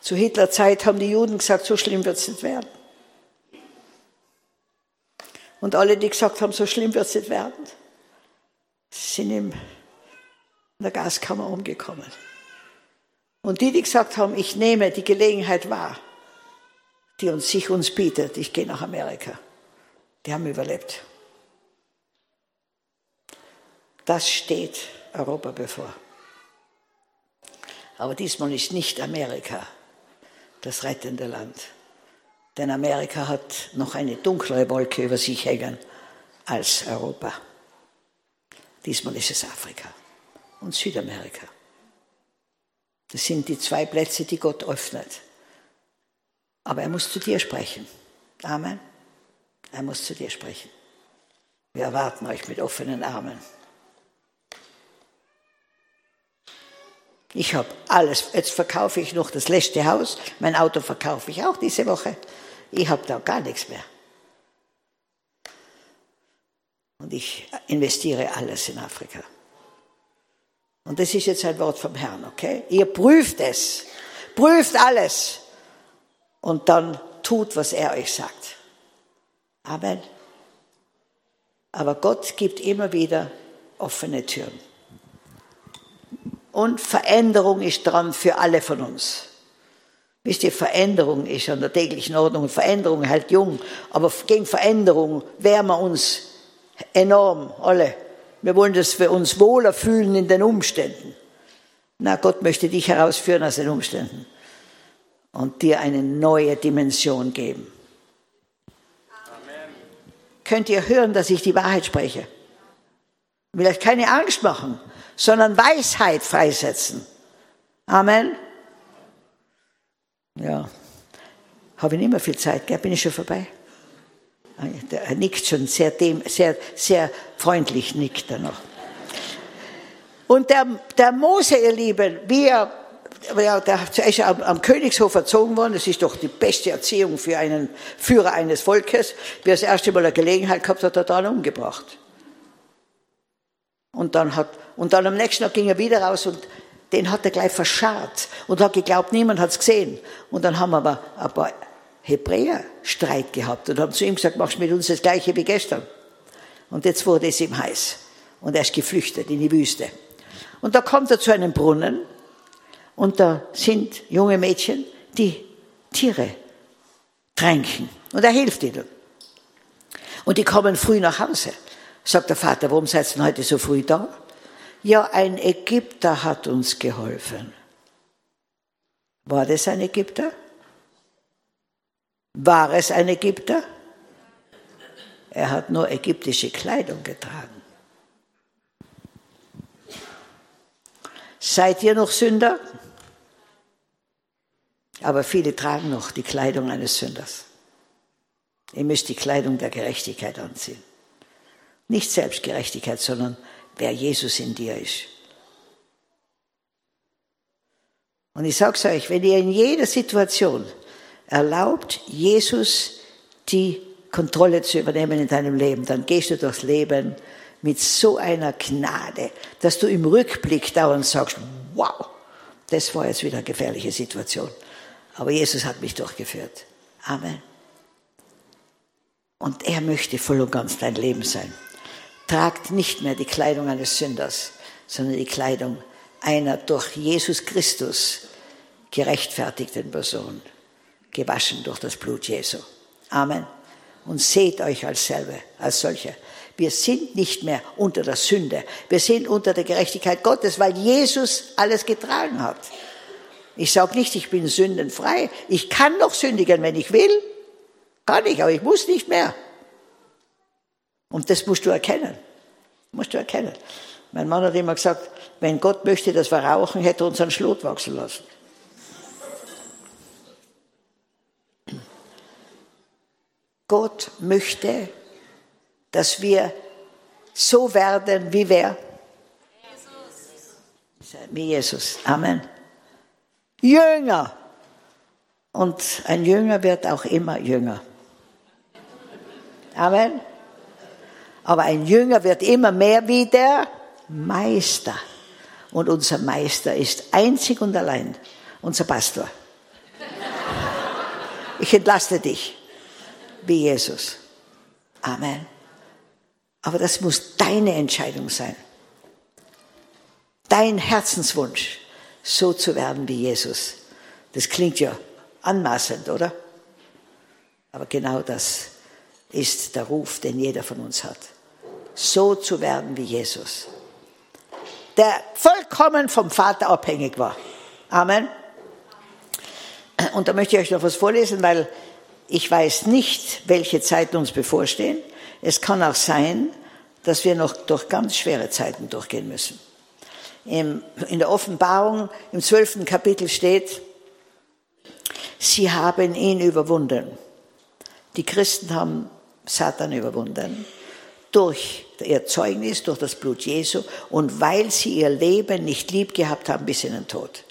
Speaker 1: zu Hitlerzeit haben die Juden gesagt, so schlimm wird es nicht werden. Und alle, die gesagt haben, so schlimm wird es nicht werden, sind in der Gaskammer umgekommen. Und die, die gesagt haben, ich nehme die Gelegenheit wahr, die uns, sich uns bietet, ich gehe nach Amerika, die haben überlebt. Das steht Europa bevor. Aber diesmal ist nicht Amerika das rettende Land. Denn Amerika hat noch eine dunklere Wolke über sich hängen als Europa. Diesmal ist es Afrika und Südamerika. Das sind die zwei Plätze, die Gott öffnet. Aber er muss zu dir sprechen. Amen. Er muss zu dir sprechen. Wir erwarten euch mit offenen Armen. Ich habe alles. Jetzt verkaufe ich noch das letzte Haus. Mein Auto verkaufe ich auch diese Woche. Ich habe da gar nichts mehr. Und ich investiere alles in Afrika. Und das ist jetzt ein Wort vom Herrn, okay? Ihr prüft es. Prüft alles. Und dann tut, was er euch sagt. Amen. Aber Gott gibt immer wieder offene Türen. Und Veränderung ist dran für alle von uns. Wisst ihr, Veränderung ist an der täglichen Ordnung. Veränderung hält jung. Aber gegen Veränderung wehren wir uns enorm, alle. Wir wollen, dass wir uns wohler fühlen in den Umständen. Na, Gott möchte dich herausführen aus den Umständen und dir eine neue Dimension geben. Amen. Könnt ihr hören, dass ich die Wahrheit spreche? Will euch keine Angst machen sondern Weisheit freisetzen. Amen. Ja, habe ich nicht mehr viel Zeit, gell? bin ich schon vorbei? Er nickt schon sehr, dem, sehr, sehr freundlich, nickt er noch. Und der, der Mose, ihr Lieben, wie er, ja, der ist am, am Königshof erzogen worden, das ist doch die beste Erziehung für einen Führer eines Volkes, wie er das erste Mal eine Gelegenheit gehabt hat, hat er dann umgebracht. Und dann hat, und dann am nächsten Tag ging er wieder raus und den hat er gleich verscharrt und hat geglaubt, niemand hat's gesehen. Und dann haben aber ein paar Hebräer Streit gehabt und haben zu ihm gesagt, machst mit uns das Gleiche wie gestern. Und jetzt wurde es ihm heiß. Und er ist geflüchtet in die Wüste. Und da kommt er zu einem Brunnen und da sind junge Mädchen, die Tiere tränken. Und er hilft ihnen. Und die kommen früh nach Hause. Sagt der Vater, warum seid ihr heute so früh da? Ja, ein Ägypter hat uns geholfen. War das ein Ägypter? War es ein Ägypter? Er hat nur ägyptische Kleidung getragen. Seid ihr noch Sünder? Aber viele tragen noch die Kleidung eines Sünders. Ihr müsst die Kleidung der Gerechtigkeit anziehen. Nicht Selbstgerechtigkeit, sondern wer Jesus in dir ist. Und ich sage es euch, wenn ihr in jeder Situation erlaubt, Jesus die Kontrolle zu übernehmen in deinem Leben, dann gehst du durchs Leben mit so einer Gnade, dass du im Rückblick dauernd sagst, wow, das war jetzt wieder eine gefährliche Situation. Aber Jesus hat mich durchgeführt. Amen. Und er möchte voll und ganz dein Leben sein. Tragt nicht mehr die Kleidung eines Sünders, sondern die Kleidung einer durch Jesus Christus gerechtfertigten Person, gewaschen durch das Blut Jesu. Amen. Und seht euch als selber, als solche. Wir sind nicht mehr unter der Sünde. Wir sind unter der Gerechtigkeit Gottes, weil Jesus alles getragen hat. Ich sage nicht, ich bin sündenfrei. Ich kann noch sündigen, wenn ich will. Kann ich, aber ich muss nicht mehr. Und das musst du erkennen. Musst du erkennen. Mein Mann hat immer gesagt, wenn Gott möchte, dass wir rauchen, hätte er uns einen Schlot wachsen lassen. Gott möchte, dass wir so werden wie wer? Jesus. Wie Jesus. Amen. Jünger. Und ein Jünger wird auch immer jünger. Amen. Aber ein Jünger wird immer mehr wie der Meister. Und unser Meister ist einzig und allein unser Pastor. Ich entlaste dich wie Jesus. Amen. Aber das muss deine Entscheidung sein. Dein Herzenswunsch, so zu werden wie Jesus. Das klingt ja anmaßend, oder? Aber genau das ist der Ruf, den jeder von uns hat. So zu werden wie Jesus. Der vollkommen vom Vater abhängig war. Amen. Und da möchte ich euch noch was vorlesen, weil ich weiß nicht, welche Zeiten uns bevorstehen. Es kann auch sein, dass wir noch durch ganz schwere Zeiten durchgehen müssen. In der Offenbarung im zwölften Kapitel steht, sie haben ihn überwunden. Die Christen haben Satan überwunden durch ihr Zeugnis, durch das Blut Jesu und weil sie ihr Leben nicht lieb gehabt haben bis in den Tod.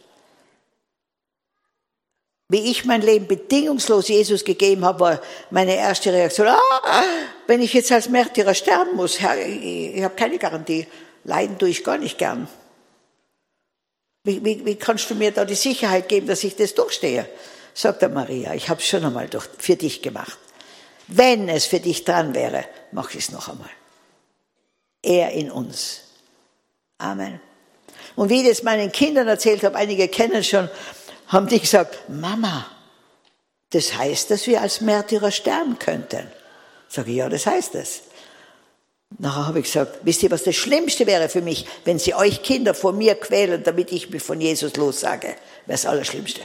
Speaker 1: Wie ich mein Leben bedingungslos Jesus gegeben habe, war meine erste Reaktion, ah, wenn ich jetzt als Märtyrer sterben muss, Herr, ich, ich habe keine Garantie. Leiden tue ich gar nicht gern. Wie, wie, wie kannst du mir da die Sicherheit geben, dass ich das durchstehe? Sagt der Maria, ich habe es schon einmal durch, für dich gemacht. Wenn es für dich dran wäre, mach ich es noch einmal. Er in uns. Amen. Und wie ich das meinen Kindern erzählt habe, einige kennen schon, haben die gesagt, Mama, das heißt, dass wir als Märtyrer sterben könnten. Sage ich, ja, das heißt es. Nachher habe ich gesagt, wisst ihr, was das Schlimmste wäre für mich, wenn sie euch Kinder vor mir quälen, damit ich mich von Jesus lossage? Wäre das Allerschlimmste.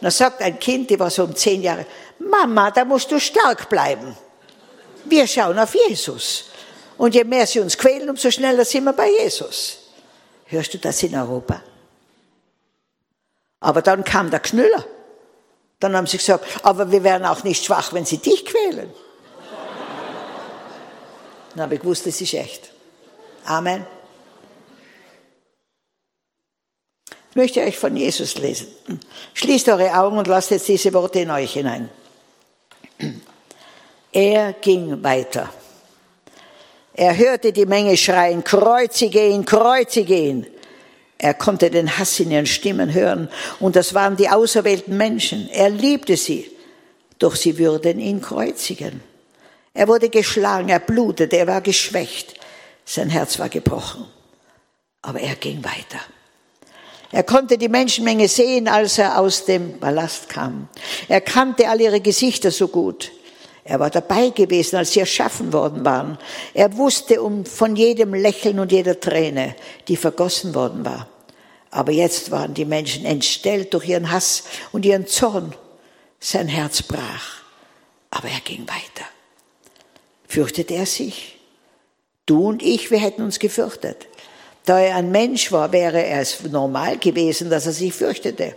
Speaker 1: dann sagt ein Kind, die war so um zehn Jahre, Mama, da musst du stark bleiben. Wir schauen auf Jesus. Und je mehr sie uns quälen, umso schneller sind wir bei Jesus. Hörst du das in Europa? Aber dann kam der Knüller. Dann haben sie gesagt, aber wir wären auch nicht schwach, wenn sie dich quälen. Dann habe ich gewusst, das ist echt. Amen. Ich möchte euch von Jesus lesen. Schließt eure Augen und lasst jetzt diese Worte in euch hinein. Er ging weiter. Er hörte die Menge schreien, kreuzige ihn, kreuzige ihn. Er konnte den Hass in ihren Stimmen hören und das waren die auserwählten Menschen. Er liebte sie, doch sie würden ihn kreuzigen. Er wurde geschlagen, er blutete, er war geschwächt, sein Herz war gebrochen. Aber er ging weiter. Er konnte die Menschenmenge sehen, als er aus dem Palast kam. Er kannte all ihre Gesichter so gut. Er war dabei gewesen, als sie erschaffen worden waren. Er wusste um, von jedem Lächeln und jeder Träne, die vergossen worden war. Aber jetzt waren die Menschen entstellt durch ihren Hass und ihren Zorn. Sein Herz brach. Aber er ging weiter. Fürchtete er sich? Du und ich, wir hätten uns gefürchtet. Da er ein Mensch war, wäre es normal gewesen, dass er sich fürchtete.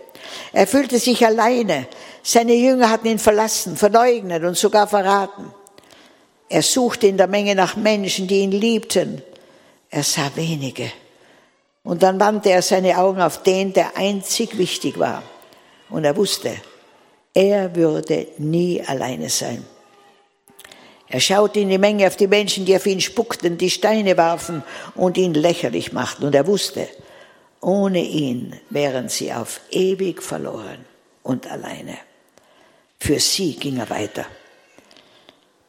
Speaker 1: Er fühlte sich alleine. Seine Jünger hatten ihn verlassen, verleugnet und sogar verraten. Er suchte in der Menge nach Menschen, die ihn liebten. Er sah wenige. Und dann wandte er seine Augen auf den, der einzig wichtig war. Und er wusste, er würde nie alleine sein. Er schaute in die Menge auf die Menschen, die auf ihn spuckten, die Steine warfen und ihn lächerlich machten. Und er wusste, ohne ihn wären sie auf ewig verloren und alleine. Für sie ging er weiter.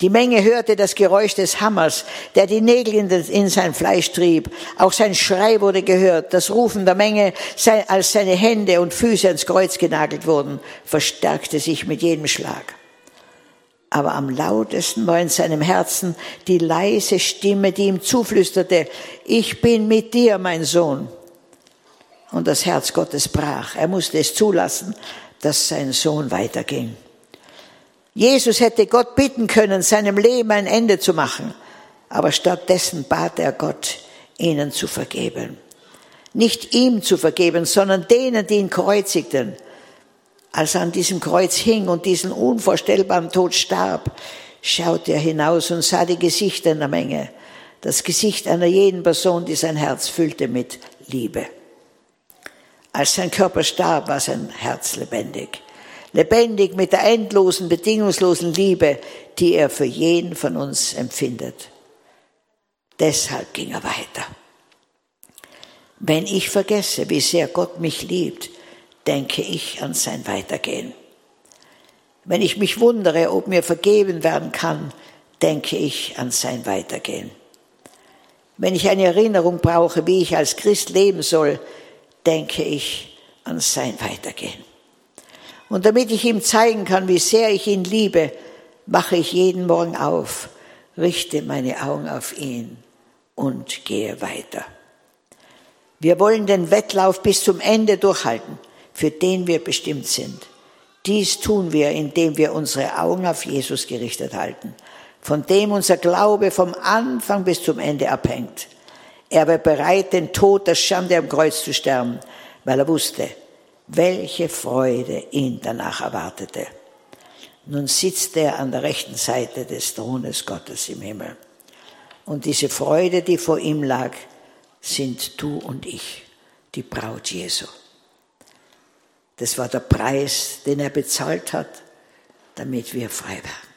Speaker 1: Die Menge hörte das Geräusch des Hammers, der die Nägel in, sein Fleisch trieb. Auch sein Schrei wurde gehört. Das Rufen der Menge, als seine Hände und Füße ans Kreuz genagelt wurden, verstärkte sich mit jedem Schlag. Aber am lautesten war in seinem Herzen die leise Stimme, die ihm zuflüsterte, ich bin mit dir, mein Sohn. Und das Herz Gottes brach. Er musste es zulassen, dass sein Sohn weiterging. Jesus hätte Gott bitten können, seinem Leben ein Ende zu machen, aber stattdessen bat er Gott, ihnen zu vergeben. Nicht ihm zu vergeben, sondern denen, die ihn kreuzigten als er an diesem Kreuz hing und diesen unvorstellbaren Tod starb, schaute er hinaus und sah die Gesichter in der Menge, das Gesicht einer jeden Person, die sein Herz füllte mit Liebe. Als sein Körper starb, war sein Herz lebendig. Lebendig mit der endlosen, bedingungslosen Liebe, die er für jeden von uns empfindet. Deshalb ging er weiter. Wenn ich vergesse, wie sehr Gott mich liebt, denke ich an sein Weitergehen. Wenn ich mich wundere, ob mir vergeben werden kann, denke ich an sein Weitergehen. Wenn ich eine Erinnerung brauche, wie ich als Christ leben soll, denke ich an sein Weitergehen. Und damit ich ihm zeigen kann, wie sehr ich ihn liebe, mache ich jeden Morgen auf, richte meine Augen auf ihn und gehe weiter. Wir wollen den Wettlauf bis zum Ende durchhalten für den wir bestimmt sind. Dies tun wir, indem wir unsere Augen auf Jesus gerichtet halten, von dem unser Glaube vom Anfang bis zum Ende abhängt. Er war bereit, den Tod der Schande am Kreuz zu sterben, weil er wusste, welche Freude ihn danach erwartete. Nun sitzt er an der rechten Seite des Thrones Gottes im Himmel. Und diese Freude, die vor ihm lag, sind du und ich, die Braut Jesu. Das war der Preis, den er bezahlt hat, damit wir frei werden.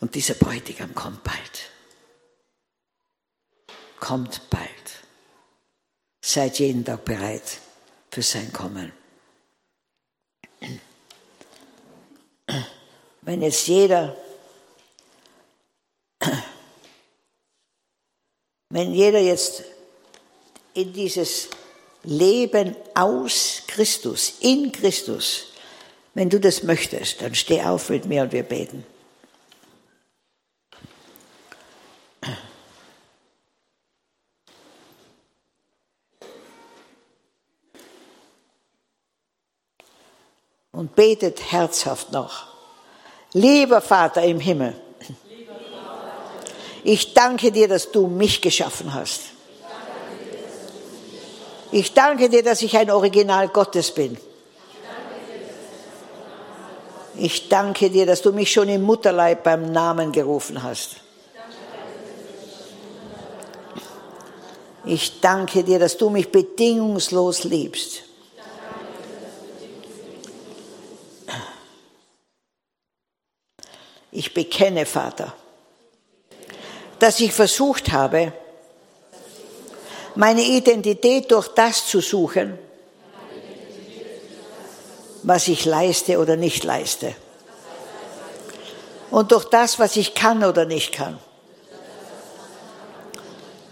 Speaker 1: Und dieser Bräutigam kommt bald. Kommt bald. Seid jeden Tag bereit für sein Kommen. Wenn jetzt jeder, wenn jeder jetzt in dieses Leben aus Christus, in Christus. Wenn du das möchtest, dann steh auf mit mir und wir beten. Und betet herzhaft noch. Lieber Vater im Himmel, ich danke dir, dass du mich geschaffen hast. Ich danke dir, dass ich ein Original Gottes bin. Ich danke dir, dass du mich schon im Mutterleib beim Namen gerufen hast. Ich danke dir, dass du mich bedingungslos liebst. Ich bekenne, Vater, dass ich versucht habe, meine Identität durch das zu suchen, was ich leiste oder nicht leiste. Und durch das, was ich kann oder nicht kann.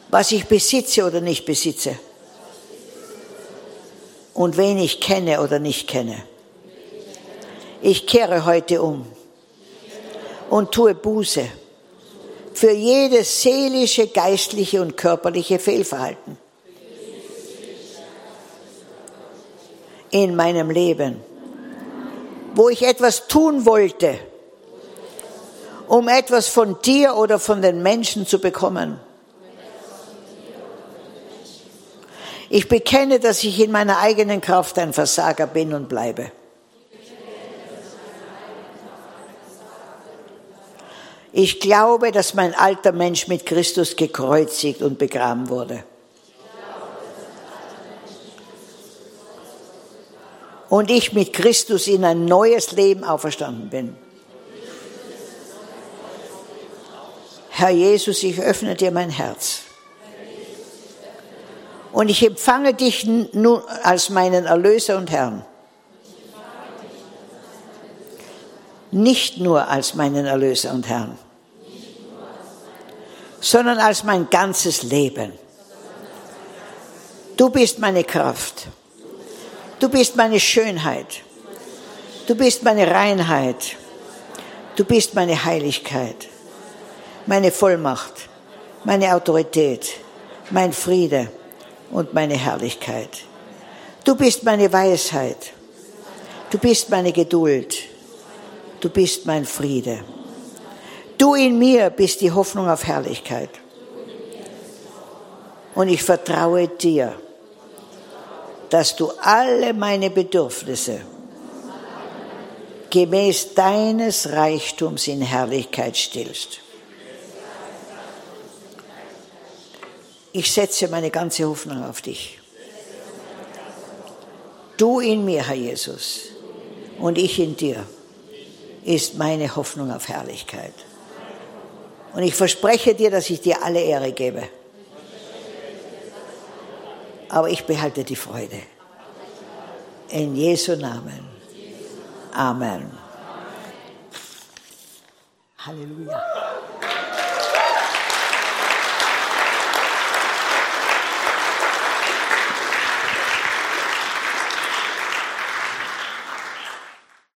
Speaker 1: Was ich besitze oder nicht besitze. Und wen ich kenne oder nicht kenne. Ich kehre heute um und tue Buße für jedes seelische, geistliche und körperliche Fehlverhalten in meinem Leben, wo ich etwas tun wollte, um etwas von dir oder von den Menschen zu bekommen. Ich bekenne, dass ich in meiner eigenen Kraft ein Versager bin und bleibe. Ich glaube, dass mein alter Mensch mit Christus gekreuzigt und begraben wurde. Und ich mit Christus in ein neues Leben auferstanden bin. Herr Jesus, ich öffne dir mein Herz. Und ich empfange dich nun als meinen Erlöser und Herrn. Nicht nur als meinen Erlöser und Herrn, sondern als mein ganzes Leben. Du bist meine Kraft. Du bist meine Schönheit. Du bist meine Reinheit. Du bist meine Heiligkeit, meine Vollmacht, meine Autorität, mein Friede und meine Herrlichkeit. Du bist meine Weisheit. Du bist meine Geduld du bist mein Friede. Du in mir bist die Hoffnung auf Herrlichkeit. Und ich vertraue dir, dass du alle meine Bedürfnisse gemäß deines Reichtums in Herrlichkeit stillst. Ich setze meine ganze Hoffnung auf dich. Du in mir, Herr Jesus, und ich in dir ist meine Hoffnung auf Herrlichkeit. Und ich verspreche dir, dass ich dir alle Ehre gebe. Aber ich behalte die Freude. In Jesu Namen. Amen. Halleluja.